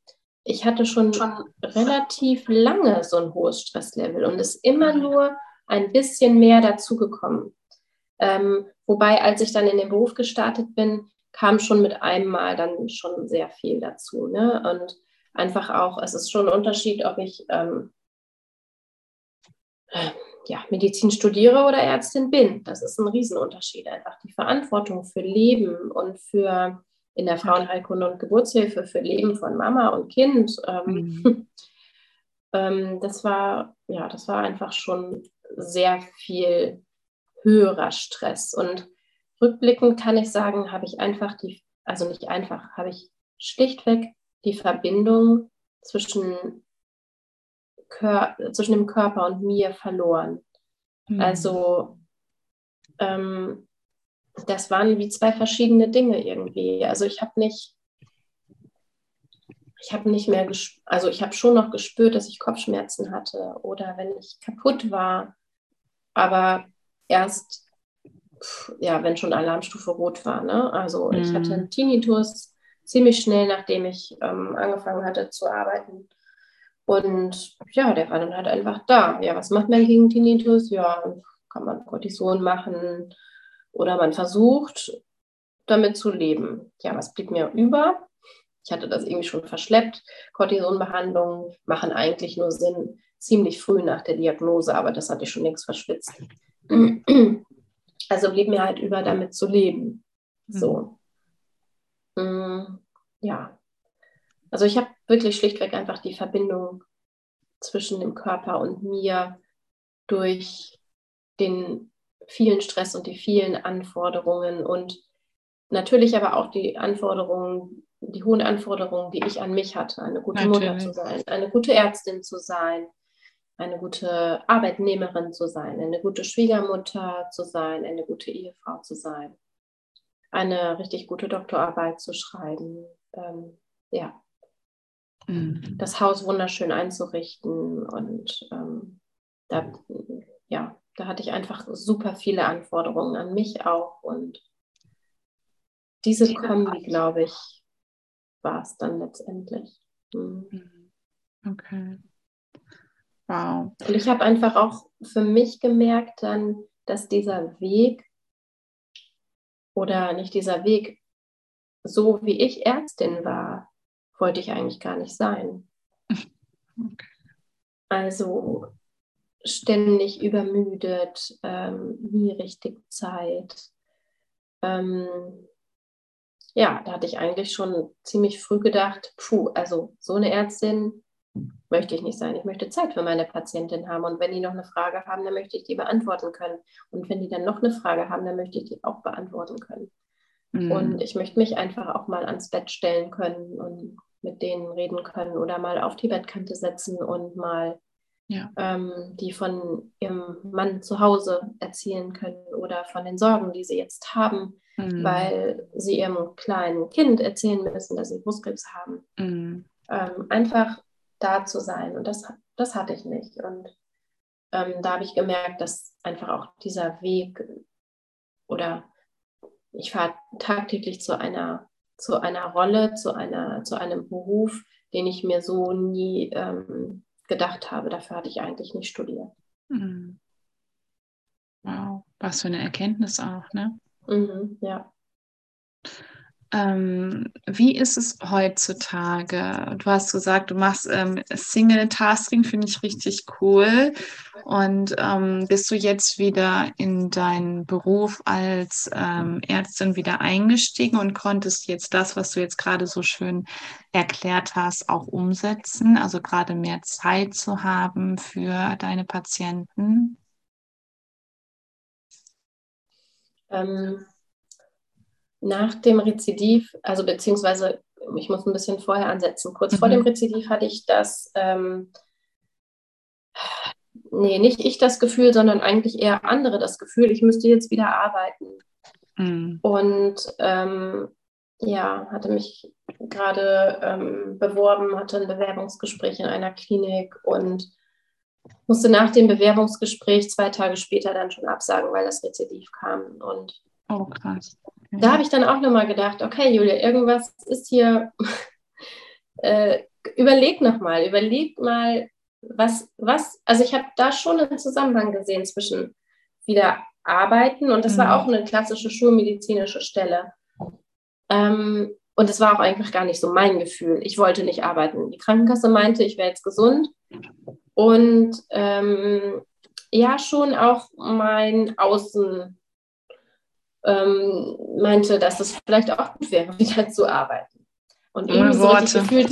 ich hatte schon, schon relativ lange so ein hohes Stresslevel und ist immer nur ein bisschen mehr dazugekommen. Ähm, wobei, als ich dann in den Beruf gestartet bin, kam schon mit einem Mal dann schon sehr viel dazu. Ne? Und einfach auch, es ist schon ein Unterschied, ob ich ähm, ja, Medizin studiere oder Ärztin bin. Das ist ein Riesenunterschied. Einfach die Verantwortung für Leben und für in der Frauenheilkunde und Geburtshilfe für Leben von Mama und Kind. Ähm, Mhm. ähm, das war, ja, das war einfach schon sehr viel höherer Stress. Und rückblickend kann ich sagen, habe ich einfach die, also nicht einfach, habe ich schlichtweg die Verbindung zwischen, Kör zwischen dem Körper und mir verloren. Mhm. Also ähm, das waren wie zwei verschiedene Dinge irgendwie. Also ich habe nicht, ich habe nicht mehr, also ich habe schon noch gespürt, dass ich Kopfschmerzen hatte oder wenn ich kaputt war, aber erst, pf, ja, wenn schon Alarmstufe rot war. Ne? Also ich Mhm. hatte einen Tinnitus ziemlich schnell, nachdem ich ähm, angefangen hatte zu arbeiten. Und ja, der war dann halt einfach da. Ja, was macht man gegen Tinnitus? Ja, kann man Cortison machen oder man versucht, damit zu leben. Ja, was blieb mir über? Ich hatte das irgendwie schon verschleppt. Cortisonbehandlungen machen eigentlich nur Sinn ziemlich früh nach der Diagnose, aber das hatte ich schon längst verschwitzt. Also blieb mir halt über, damit zu leben. So. Mm, Ja. Also ich habe wirklich schlichtweg einfach die Verbindung zwischen dem Körper und mir durch den vielen Stress und die vielen Anforderungen und natürlich aber auch die Anforderungen, die hohen Anforderungen, die ich an mich hatte, eine gute Mutter Natürlich. zu sein, eine gute Ärztin zu sein, eine gute Arbeitnehmerin zu sein, eine gute Schwiegermutter zu sein, eine gute Ehefrau zu sein, eine richtig gute Doktorarbeit zu schreiben, ähm, ja, mhm. das Haus wunderschön einzurichten und ähm, da, ja, da hatte ich einfach super viele Anforderungen an mich auch und diese Kombi, glaube ich, war es dann letztendlich. Mhm. mhm. Okay. Wow. Und ich habe einfach auch für mich gemerkt dann, dass dieser Weg oder nicht dieser Weg, so wie ich Ärztin war, wollte ich eigentlich gar nicht sein. Okay. Also ständig übermüdet, ähm, nie richtig Zeit. Ähm, ja, da hatte ich eigentlich schon ziemlich früh gedacht, puh, also so eine Ärztin möchte ich nicht sein. Ich möchte Zeit für meine Patientin haben. Und wenn die noch eine Frage haben, dann möchte ich die beantworten können. Und wenn die dann noch eine Frage haben, dann möchte ich die auch beantworten können. Mhm. Und ich möchte mich einfach auch mal ans Bett stellen können und mit denen reden können oder mal auf die Bettkante setzen und mal ja. ähm, die von ihrem Mann zu Hause erzählen können oder von den Sorgen, die sie jetzt haben, mhm. weil sie ihrem kleinen Kind erzählen müssen, dass sie Brustkrebs haben. Mhm. Ähm, einfach da zu sein. Und das, das hatte ich nicht. Und ähm, da habe ich gemerkt, dass einfach auch dieser Weg oder ich fahre tagtäglich zu einer, zu einer Rolle, zu, einer, zu einem Beruf, den ich mir so nie ähm, gedacht habe. Dafür hatte ich eigentlich nicht studiert. Mhm. Wow, was für eine Erkenntnis auch, ne? Mhm, ja. Ähm, wie ist es heutzutage? Du hast gesagt, du machst ähm, Single-Tasking, finde ich richtig cool. Und ähm, bist du jetzt wieder in deinen Beruf als ähm, Ärztin wieder eingestiegen und konntest jetzt das, was du jetzt gerade so schön erklärt hast, auch umsetzen? Also gerade mehr Zeit zu haben für deine Patienten? Ähm, nach dem Rezidiv, also beziehungsweise ich muss ein bisschen vorher ansetzen. Kurz mhm. vor dem Rezidiv hatte ich das, ähm, nee, nicht ich das Gefühl, sondern eigentlich eher andere das Gefühl, ich müsste jetzt wieder arbeiten. Mhm. Und ähm, ja, hatte mich gerade ähm, beworben, hatte ein Bewerbungsgespräch in einer Klinik und musste nach dem Bewerbungsgespräch zwei Tage später dann schon absagen, weil das Rezidiv kam. Und oh, krass. Da habe ich dann auch nochmal gedacht, okay, Julia, irgendwas ist hier, äh, überleg nochmal, überleg mal, was, was, also ich habe da schon einen Zusammenhang gesehen zwischen wieder arbeiten und das mhm. war auch eine klassische schulmedizinische Stelle. Ähm, und es war auch eigentlich gar nicht so mein Gefühl. Ich wollte nicht arbeiten. Die Krankenkasse meinte, ich wäre jetzt gesund. Und ähm, ja, schon auch mein Außen, ähm, meinte, dass es vielleicht auch gut wäre, wieder zu arbeiten. Und irgendwie so richtig gefühlt,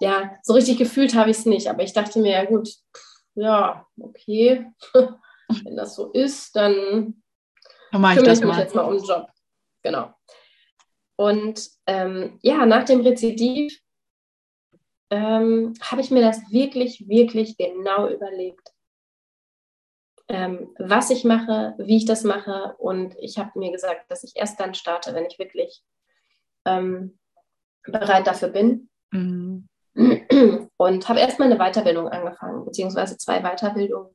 ja, so richtig gefühlt habe ich es nicht. Aber ich dachte mir, ja gut, ja, okay, wenn das so ist, dann, dann kümmere ich, ich mich jetzt mal um den Job. Genau. Und ähm, ja, nach dem Rezidiv ähm, habe ich mir das wirklich, wirklich genau überlegt ähm, was ich mache, wie ich das mache. Und ich habe mir gesagt, dass ich erst dann starte, wenn ich wirklich ähm, bereit dafür bin. Mhm. Und habe erstmal eine Weiterbildung angefangen, beziehungsweise zwei Weiterbildungen.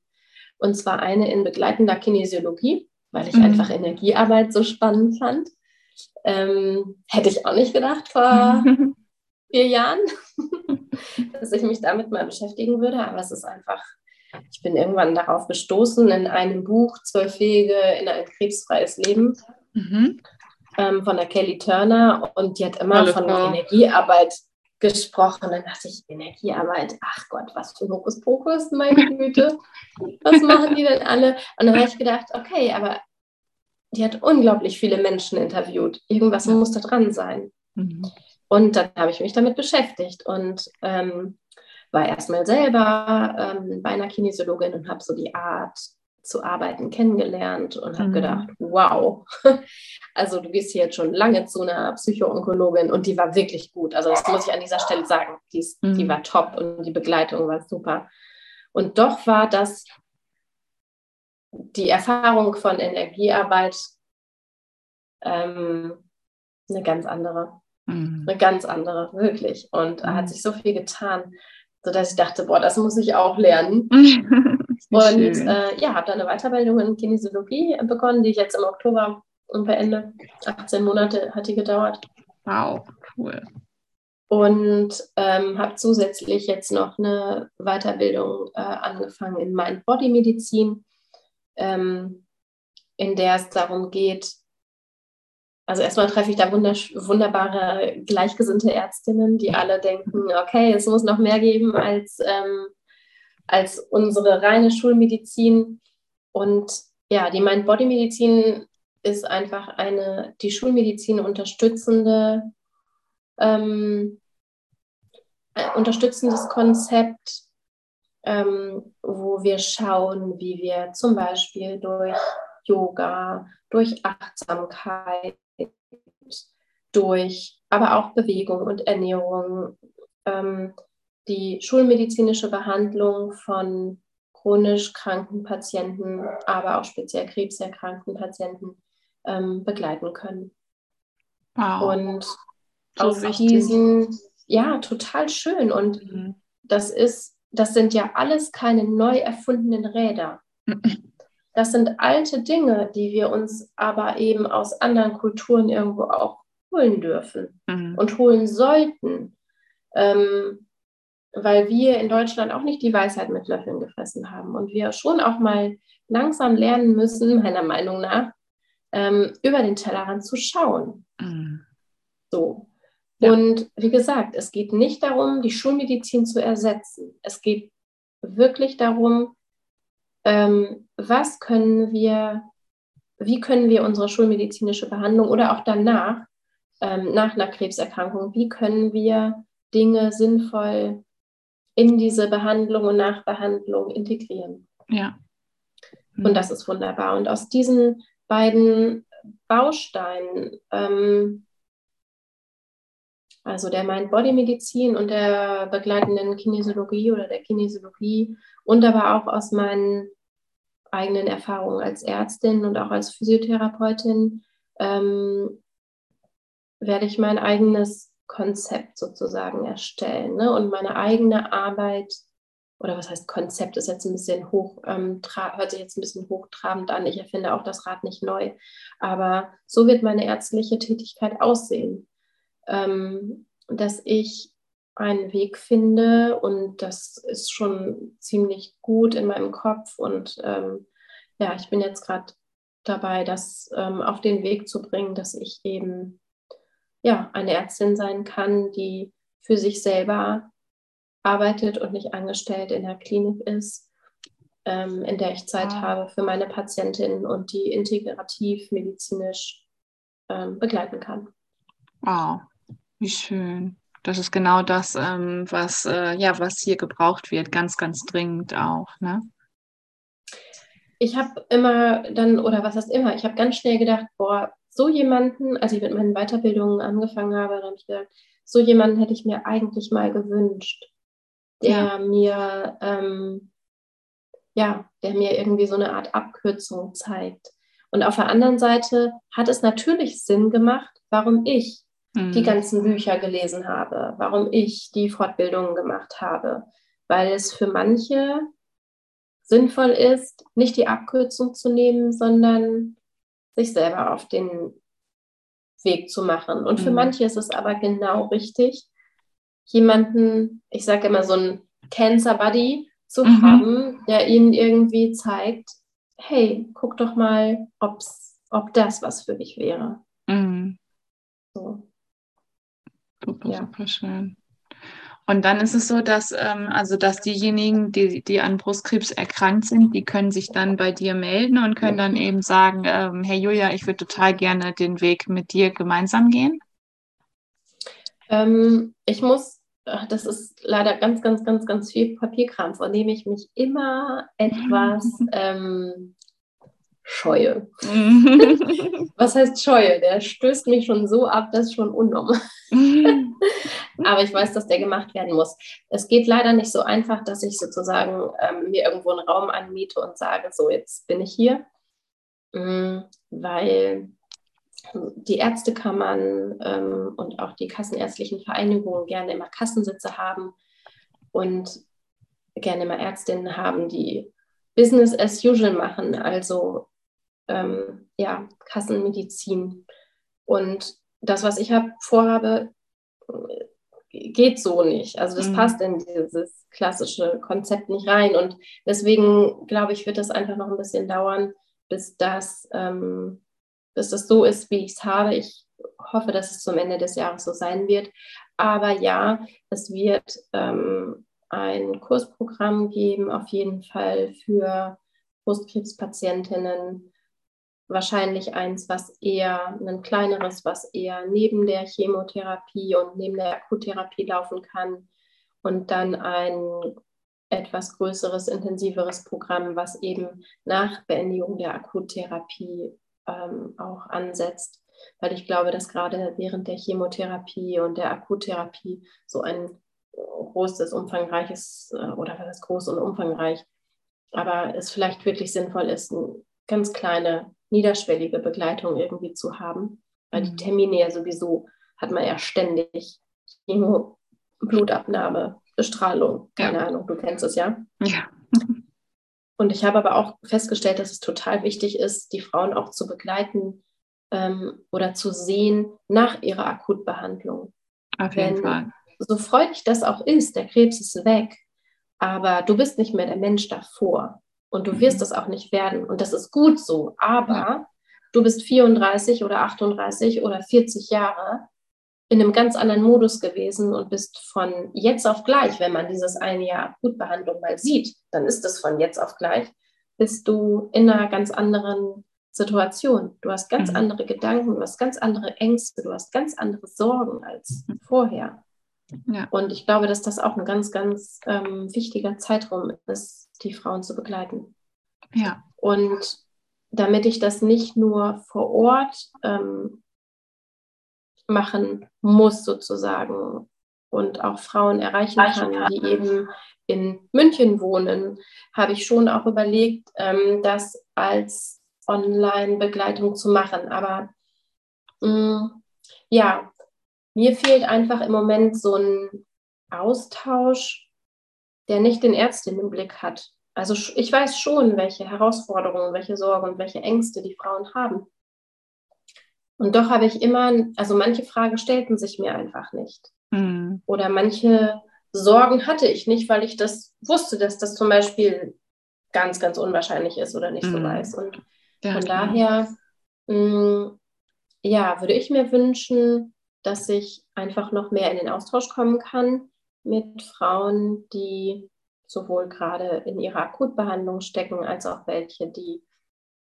Und zwar eine in begleitender Kinesiologie, weil ich mhm. einfach Energiearbeit so spannend fand. Ähm, hätte ich auch nicht gedacht vor vier Jahren, dass ich mich damit mal beschäftigen würde. Aber es ist einfach ich bin irgendwann darauf gestoßen in einem Buch, Zwölf Wege in ein krebsfreies Leben mhm. ähm, von der Kelly Turner und die hat immer Hallo, von Frau. Energiearbeit gesprochen. Dann dachte ich, Energiearbeit, ach Gott, was für ein Hokuspokus, meine Güte. was machen die denn alle? Und dann habe ich gedacht, okay, aber die hat unglaublich viele Menschen interviewt. Irgendwas muss da dran sein. Mhm. Und dann habe ich mich damit beschäftigt und ähm, war erstmal selber ähm, bei einer Kinesiologin und habe so die Art zu arbeiten kennengelernt und habe mhm. gedacht, wow, also du gehst hier jetzt schon lange zu einer Psychoonkologin und die war wirklich gut. Also das muss ich an dieser Stelle sagen, die, ist, mhm. die war top und die Begleitung war super. Und doch war das die Erfahrung von Energiearbeit ähm, eine ganz andere. Mhm. Eine ganz andere, wirklich. Und da mhm. hat sich so viel getan, sodass ich dachte, boah, das muss ich auch lernen. und äh, ja, habe dann eine Weiterbildung in Kinesiologie begonnen, die ich jetzt im Oktober beende. 18 Monate hat die gedauert. Wow, cool. Und ähm, habe zusätzlich jetzt noch eine Weiterbildung äh, angefangen in Mind-Body-Medizin, ähm, in der es darum geht, also erstmal treffe ich da wunderbare gleichgesinnte Ärztinnen, die alle denken, okay, es muss noch mehr geben als, ähm, als unsere reine Schulmedizin. Und ja, die Mind-Body-Medizin ist einfach eine die Schulmedizin unterstützende ähm, unterstützendes Konzept, ähm, wo wir schauen, wie wir zum Beispiel durch Yoga, durch Achtsamkeit, durch aber auch Bewegung und Ernährung ähm, die schulmedizinische Behandlung von chronisch kranken Patienten, aber auch speziell krebserkrankten Patienten ähm, begleiten können. Wow. Und so aus wichtig. diesen, ja, total schön. Und mhm. das ist, das sind ja alles keine neu erfundenen Räder. Das sind alte Dinge, die wir uns aber eben aus anderen Kulturen irgendwo auch holen dürfen mhm. und holen sollten. Ähm, weil wir in Deutschland auch nicht die Weisheit mit Löffeln gefressen haben und wir schon auch mal langsam lernen müssen, meiner Meinung nach, ähm, über den Tellerrand zu schauen. Mhm. So. Ja. Und wie gesagt, es geht nicht darum, die Schulmedizin zu ersetzen. Es geht wirklich darum, ähm, was können wir, wie können wir unsere schulmedizinische Behandlung oder auch danach, ähm, nach einer Krebserkrankung, wie können wir Dinge sinnvoll in diese Behandlung und Nachbehandlung integrieren. Ja. Mhm. Und das ist wunderbar. Und aus diesen beiden Bausteinen, ähm, also der Mind-Body-Medizin und der begleitenden Kinesiologie oder der Kinesiologie und aber auch aus meinen eigenen Erfahrungen als Ärztin und auch als Physiotherapeutin, ähm, werde ich mein eigenes Konzept sozusagen erstellen ne? und meine eigene Arbeit oder was heißt Konzept, ist jetzt ein bisschen hoch, ähm, hört sich jetzt ein bisschen hochtrabend an. Ich erfinde auch das Rad nicht neu. Aber so wird meine ärztliche Tätigkeit aussehen. Ähm, dass ich einen Weg finde und das ist schon ziemlich gut in meinem Kopf. Und ähm, ja, ich bin jetzt gerade dabei, das ähm, auf den Weg zu bringen, dass ich eben ja, eine Ärztin sein kann, die für sich selber arbeitet und nicht angestellt in der Klinik ist, ähm, in der ich Zeit wow. habe für meine Patientinnen und die integrativ medizinisch ähm, begleiten kann. Wow, wie schön. Das ist genau das, ähm, was, äh, ja, was hier gebraucht wird, ganz, ganz dringend auch. Ne? Ich habe immer dann, oder was heißt immer, ich habe ganz schnell gedacht, boah, so jemanden, als ich mit meinen Weiterbildungen angefangen habe, habe ich gedacht, so jemanden hätte ich mir eigentlich mal gewünscht der ja. mir, ähm, ja, der mir irgendwie so eine Art Abkürzung zeigt. Und auf der anderen Seite hat es natürlich Sinn gemacht, warum ich mhm. die ganzen Bücher gelesen habe, warum ich die Fortbildungen gemacht habe, weil es für manche sinnvoll ist, nicht die Abkürzung zu nehmen, sondern sich selber auf den Weg zu machen. Und für mhm. manche ist es aber genau richtig, jemanden, ich sage immer so einen Cancer Buddy zu mhm. haben, der ihnen irgendwie zeigt, hey, guck doch mal, ob's, ob das was für dich wäre. Mhm. So. Super, ja. super schön. Und dann ist es so, dass ähm, also dass diejenigen, die, die an Brustkrebs erkrankt sind, die können sich dann bei dir melden und können dann eben sagen, ähm, hey Julia, ich würde total gerne den Weg mit dir gemeinsam gehen. Ähm, ich muss das ist leider ganz, ganz, ganz, ganz viel Papierkram, vor dem ich mich immer etwas ähm, scheue. Was heißt scheue? Der stößt mich schon so ab, das ist schon unnormal. Aber ich weiß, dass der gemacht werden muss. Es geht leider nicht so einfach, dass ich sozusagen ähm, mir irgendwo einen Raum anmiete und sage, so jetzt bin ich hier, mhm, weil die Ärztekammern ähm, und auch die kassenärztlichen Vereinigungen gerne immer Kassensitze haben und gerne immer Ärztinnen haben, die Business as usual machen, also ähm, ja, Kassenmedizin. Und das, was ich hab, vorhabe, geht so nicht. Also das mhm. passt in dieses klassische Konzept nicht rein. Und deswegen glaube ich, wird das einfach noch ein bisschen dauern, bis das ähm, dass das so ist, wie ich es habe. Ich hoffe, dass es zum Ende des Jahres so sein wird. Aber ja, es wird ähm, ein Kursprogramm geben, auf jeden Fall für Brustkrebspatientinnen. Wahrscheinlich eins, was eher, ein kleineres, was eher neben der Chemotherapie und neben der Akuttherapie laufen kann. Und dann ein etwas größeres, intensiveres Programm, was eben nach Beendigung der Akuttherapie ähm, auch ansetzt, weil ich glaube, dass gerade während der Chemotherapie und der Akuttherapie so ein großes, umfangreiches äh, oder was ist groß und umfangreich, aber es vielleicht wirklich sinnvoll ist, eine ganz kleine, niederschwellige Begleitung irgendwie zu haben, weil mhm. die Termine ja sowieso hat man ja ständig Chemo, Blutabnahme, Bestrahlung, keine ja. Ahnung, du kennst es ja. Ja. Und ich habe aber auch festgestellt, dass es total wichtig ist, die Frauen auch zu begleiten ähm, oder zu sehen nach ihrer Akutbehandlung. Auf jeden Denn, Fall. So freudig das auch ist, der Krebs ist weg, aber du bist nicht mehr der Mensch davor und du wirst mhm. es auch nicht werden. Und das ist gut so, aber du bist 34 oder 38 oder 40 Jahre in einem ganz anderen Modus gewesen und bist von jetzt auf gleich, wenn man dieses eine Jahr Akutbehandlung mal sieht, dann ist es von jetzt auf gleich, bist du in einer ganz anderen Situation. Du hast ganz mhm. andere Gedanken, du hast ganz andere Ängste, du hast ganz andere Sorgen als mhm. vorher. Ja. Und ich glaube, dass das auch ein ganz, ganz ähm, wichtiger Zeitraum ist, die Frauen zu begleiten. Ja. Und damit ich das nicht nur vor Ort ähm, machen muss sozusagen und auch Frauen erreichen kann, die eben in München wohnen, habe ich schon auch überlegt, ähm, das als Online-Begleitung zu machen. Aber mh, mm, ja, mir fehlt einfach im Moment so ein Austausch, der nicht den Ärztinnen im Blick hat. Also ich weiß schon, welche Herausforderungen, welche Sorgen und welche Ängste die Frauen haben. Und doch habe ich immer, also manche Fragen stellten sich mir einfach nicht. Mhm. Oder manche Sorgen hatte ich nicht, weil ich das wusste, dass das zum Beispiel ganz, ganz unwahrscheinlich ist oder nicht mhm. so weiß. Und ja, von klar. daher, mh, mm, ja, würde ich mir wünschen, dass ich einfach noch mehr in den Austausch kommen kann mit Frauen, die sowohl gerade in ihrer Akutbehandlung stecken, als auch welche, die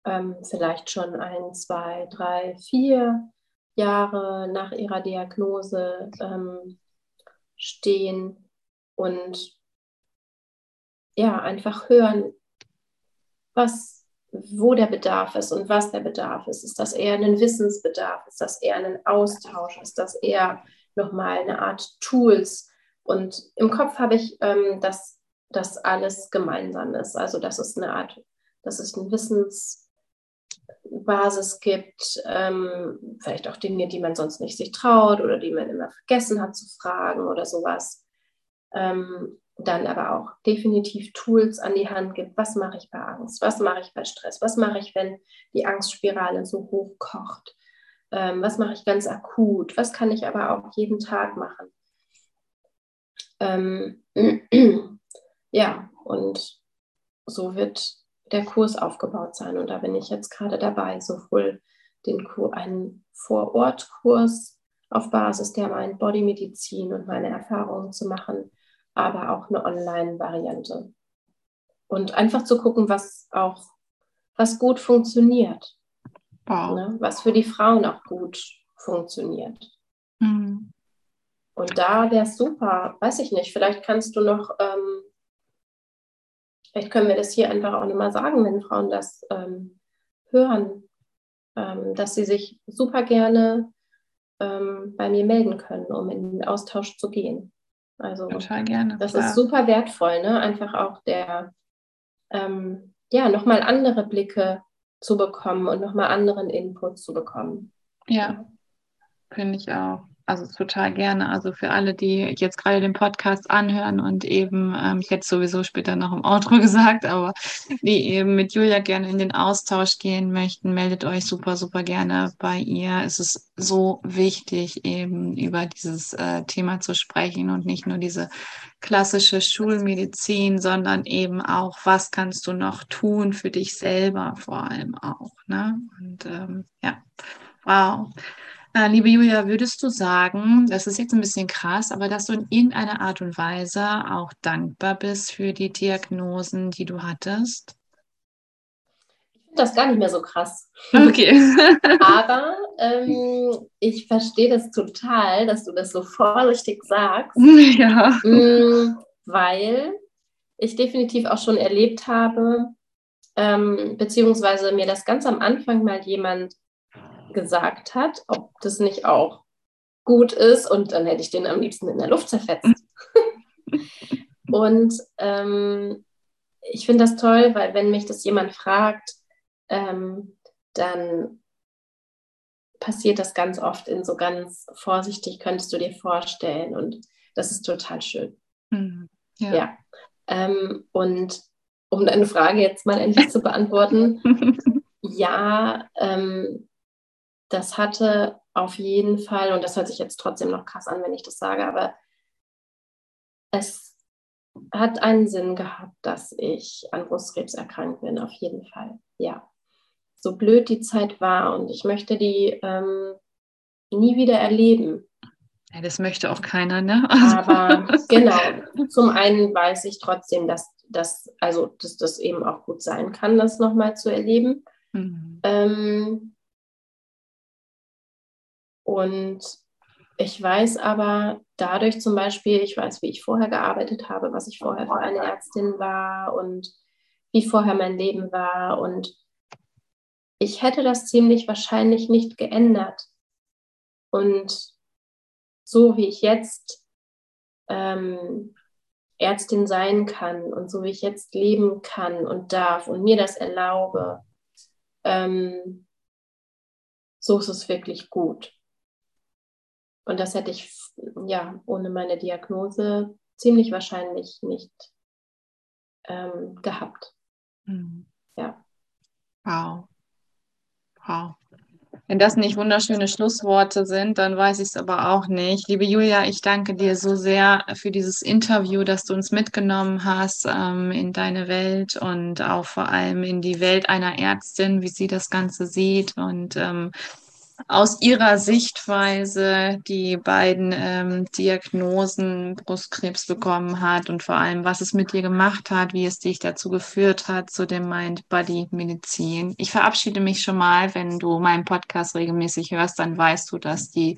ähm, vielleicht schon ein, zwei, drei, vier Jahre nach ihrer Diagnose ähm, stehen und ja, einfach hören, was, wo der Bedarf ist und was der Bedarf ist. Ist das eher ein Wissensbedarf? Ist das eher ein Austausch? Ist das eher nochmal eine Art Tools? Und im Kopf habe ich, ähm, dass das alles gemeinsam ist. Also, dass es eine Art, dass es ein Wissens, Basis gibt, ähm, vielleicht auch Dinge, die man sonst nicht sich traut oder die man immer vergessen hat zu fragen oder sowas. Ähm, dann aber auch definitiv Tools an die Hand gibt. Was mache ich bei Angst? Was mache ich bei Stress? Was mache ich, wenn die Angstspirale so hoch kocht? Ähm, was mache ich ganz akut? Was kann ich aber auch jeden Tag machen? Ähm, ja, und so wird der Kurs aufgebaut sein. Und da bin ich jetzt gerade dabei, sowohl den Kur einen Vorortkurs auf Basis der meinen Bodymedizin und meine Erfahrungen zu machen, aber auch eine Online-Variante. Und einfach zu gucken, was auch, was gut funktioniert. Wow. Ne? Was für die Frauen auch gut funktioniert. Mhm. Und da wäre es super, weiß ich nicht, vielleicht kannst du noch ähm, Vielleicht können wir das hier einfach auch nochmal sagen, wenn Frauen das ähm, hören, ähm, dass sie sich super gerne ähm, bei mir melden können, um in den Austausch zu gehen. Also Total gerne. das klar. ist super wertvoll, ne? Einfach auch der, ähm, ja, nochmal andere Blicke zu bekommen und nochmal anderen Input zu bekommen. Ja, finde ich auch. Also total gerne. Also für alle, die jetzt gerade den Podcast anhören und eben, ähm, ich hätte sowieso später noch im Outro gesagt, aber die eben mit Julia gerne in den Austausch gehen möchten, meldet euch super, super gerne bei ihr. Es ist so wichtig, eben über dieses äh, Thema zu sprechen und nicht nur diese klassische Schulmedizin, sondern eben auch, was kannst du noch tun für dich selber vor allem auch. Ne? Und ähm, ja, wow. Äh, liebe Julia, würdest du sagen, das ist jetzt ein bisschen krass, aber dass du in irgendeiner Art und Weise auch dankbar bist für die Diagnosen, die du hattest? Ich finde das gar nicht mehr so krass. Okay. Aber ähm, ich verstehe das total, dass du das so vorsichtig sagst, ja. Mm, weil ich definitiv auch schon erlebt habe, ähm, beziehungsweise mir das ganz am Anfang mal jemand gesagt hat, ob das nicht auch gut ist und dann hätte ich den am liebsten in der Luft zerfetzt. und ähm, ich finde das toll, weil wenn mich das jemand fragt, ähm, dann passiert das ganz oft in so ganz vorsichtig, könntest du dir vorstellen. Und das ist total schön. Mhm. Ja. ja. Ähm, und um deine Frage jetzt mal endlich zu beantworten, ja, ähm, das hatte auf jeden Fall, und das hört sich jetzt trotzdem noch krass an, wenn ich das sage, aber es hat einen Sinn gehabt, dass ich an Brustkrebs erkrankt bin, auf jeden Fall. Ja. So blöd die Zeit war und ich möchte die ähm, nie wieder erleben. Ja, das möchte auch keiner, ne? Aber genau, zum einen weiß ich trotzdem, dass, dass, also, dass das eben auch gut sein kann, das nochmal zu erleben. Mhm. Ähm, und ich weiß aber dadurch zum Beispiel, ich weiß, wie ich vorher gearbeitet habe, was ich vorher für eine Ärztin war und wie vorher mein Leben war. Und ich hätte das ziemlich wahrscheinlich nicht geändert. Und so wie ich jetzt ähm, Ärztin sein kann und so wie ich jetzt leben kann und darf und mir das erlaube, ähm, so ist es wirklich gut. Und das hätte ich ja ohne meine Diagnose ziemlich wahrscheinlich nicht ähm, gehabt. Mhm. Ja. Wow. Wow. Wenn das nicht wunderschöne Schlussworte sind, dann weiß ich es aber auch nicht. Liebe Julia, ich danke dir so sehr für dieses Interview, dass du uns mitgenommen hast ähm, in deine Welt und auch vor allem in die Welt einer Ärztin, wie sie das Ganze sieht und ähm, aus Ihrer Sichtweise die beiden ähm, Diagnosen Brustkrebs bekommen hat und vor allem, was es mit dir gemacht hat, wie es dich dazu geführt hat zu dem Mind-Body-Medizin. Ich verabschiede mich schon mal, wenn du meinen Podcast regelmäßig hörst, dann weißt du, dass die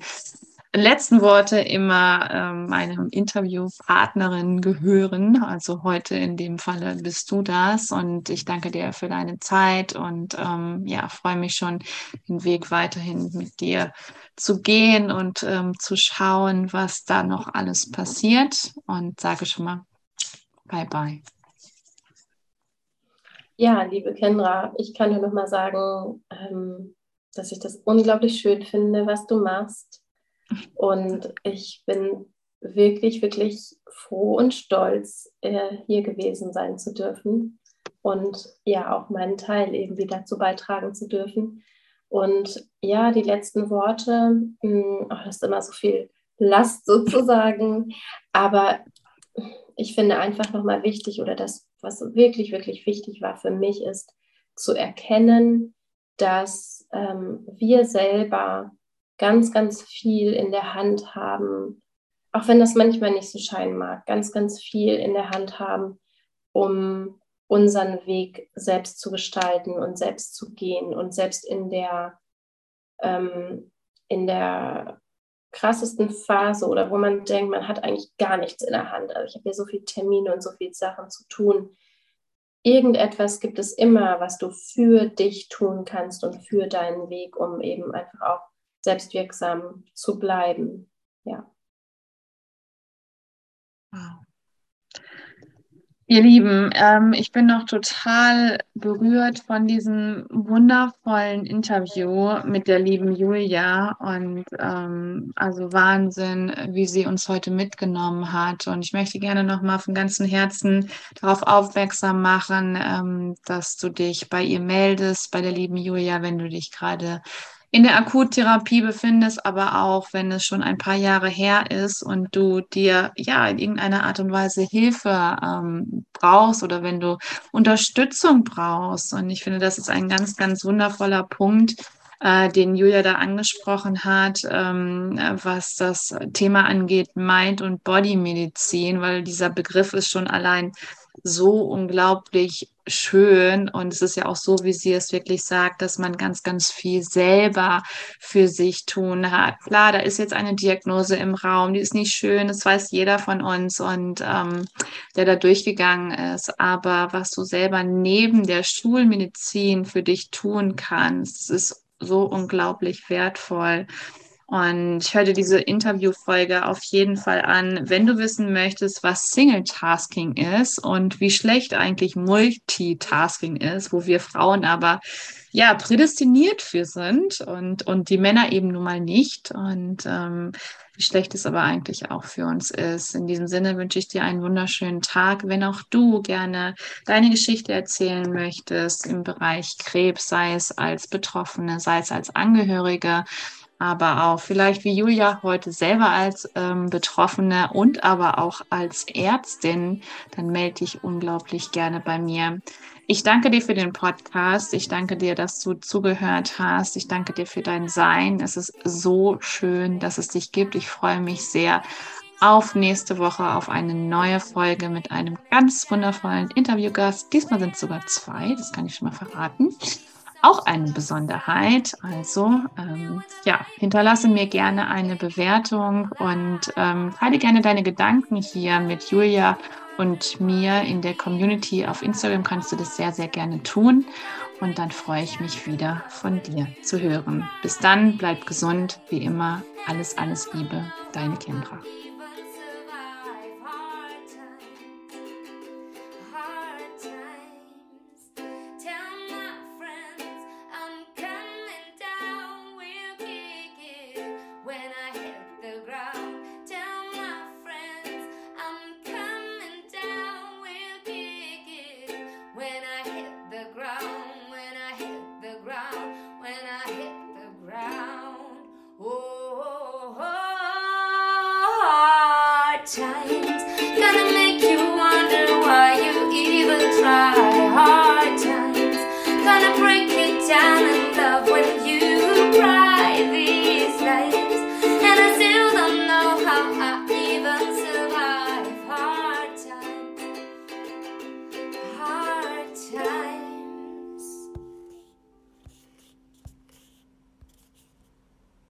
letzten Worte immer ähm, meinem Interviewpartnerin gehören. Also heute in dem Falle bist du das und ich danke dir für deine Zeit und ähm, ja, freue mich schon, den Weg weiterhin mit dir zu gehen und ähm, zu schauen, was da noch alles passiert und sage schon mal Bye bye. Ja, liebe Kendra, ich kann nur noch mal sagen, ähm, dass ich das unglaublich schön finde, was du machst und ich bin wirklich, wirklich froh und stolz, äh, hier gewesen sein zu dürfen und ja auch meinen Teil irgendwie dazu beitragen zu dürfen. Und ja, die letzten Worte, hm, oh, das ist immer so viel Last sozusagen, aber ich finde einfach nochmal wichtig oder das, was wirklich, wirklich wichtig war für mich, ist zu erkennen, dass ähm, wir selber ganz, ganz viel in der Hand haben, auch wenn das manchmal nicht so scheinen mag, ganz, ganz viel in der Hand haben, um unseren Weg selbst zu gestalten und selbst zu gehen und selbst in der, ähm, in der krassesten Phase oder wo man denkt, man hat eigentlich gar nichts in der Hand. Also ich habe hier so viele Termine und so viele Sachen zu tun. Irgendetwas gibt es immer, was du für dich tun kannst und für deinen Weg, um eben einfach auch selbstwirksam zu bleiben. Ja. Wow. Ihr Lieben, ähm, ich bin noch total berührt von diesem wundervollen Interview mit der lieben Julia und ähm, also Wahnsinn, wie sie uns heute mitgenommen hat. Und ich möchte gerne nochmal von ganzem Herzen darauf aufmerksam machen, ähm, dass du dich bei ihr meldest, bei der lieben Julia, wenn du dich gerade in der Akuttherapie befindest, aber auch wenn es schon ein paar Jahre her ist und du dir ja in irgendeiner Art und Weise Hilfe ähm, brauchst oder wenn du Unterstützung brauchst. Und ich finde, das ist ein ganz, ganz wundervoller Punkt, äh, den Julia da angesprochen hat, ähm, was das Thema angeht, Mind- und Body-Medizin, weil dieser Begriff ist schon allein so unglaublich schön. Und es ist ja auch so, wie sie es wirklich sagt, dass man ganz, ganz viel selber für sich tun hat. Klar, da ist jetzt eine Diagnose im Raum, die ist nicht schön, das weiß jeder von uns und ähm, der da durchgegangen ist. Aber was du selber neben der Schulmedizin für dich tun kannst, ist so unglaublich wertvoll. Und ich höre dir diese Interviewfolge auf jeden Fall an, wenn du wissen möchtest, was Single-Tasking ist und wie schlecht eigentlich Multitasking ist, wo wir Frauen aber ja prädestiniert für sind und, und die Männer eben nun mal nicht. Und ähm, wie schlecht es aber eigentlich auch für uns ist. In diesem Sinne wünsche ich dir einen wunderschönen Tag. Wenn auch du gerne deine Geschichte erzählen möchtest im Bereich Krebs, sei es als Betroffene, sei es als Angehörige, aber auch vielleicht wie Julia heute selber als ähm, Betroffene und aber auch als Ärztin, dann melde dich unglaublich gerne bei mir. Ich danke dir für den Podcast. Ich danke dir, dass du zugehört hast. Ich danke dir für dein Sein. Es ist so schön, dass es dich gibt. Ich freue mich sehr auf nächste Woche auf eine neue Folge mit einem ganz wundervollen Interviewgast. Diesmal sind es sogar zwei, das kann ich schon mal verraten auch eine Besonderheit. Also ähm, ja, hinterlasse mir gerne eine Bewertung und ähm, teile gerne deine Gedanken hier mit Julia und mir in der Community. Auf Instagram kannst du das sehr, sehr gerne tun. Und dann freue ich mich wieder von dir zu hören. Bis dann, bleib gesund, wie immer. Alles, alles Liebe, deine Kendra.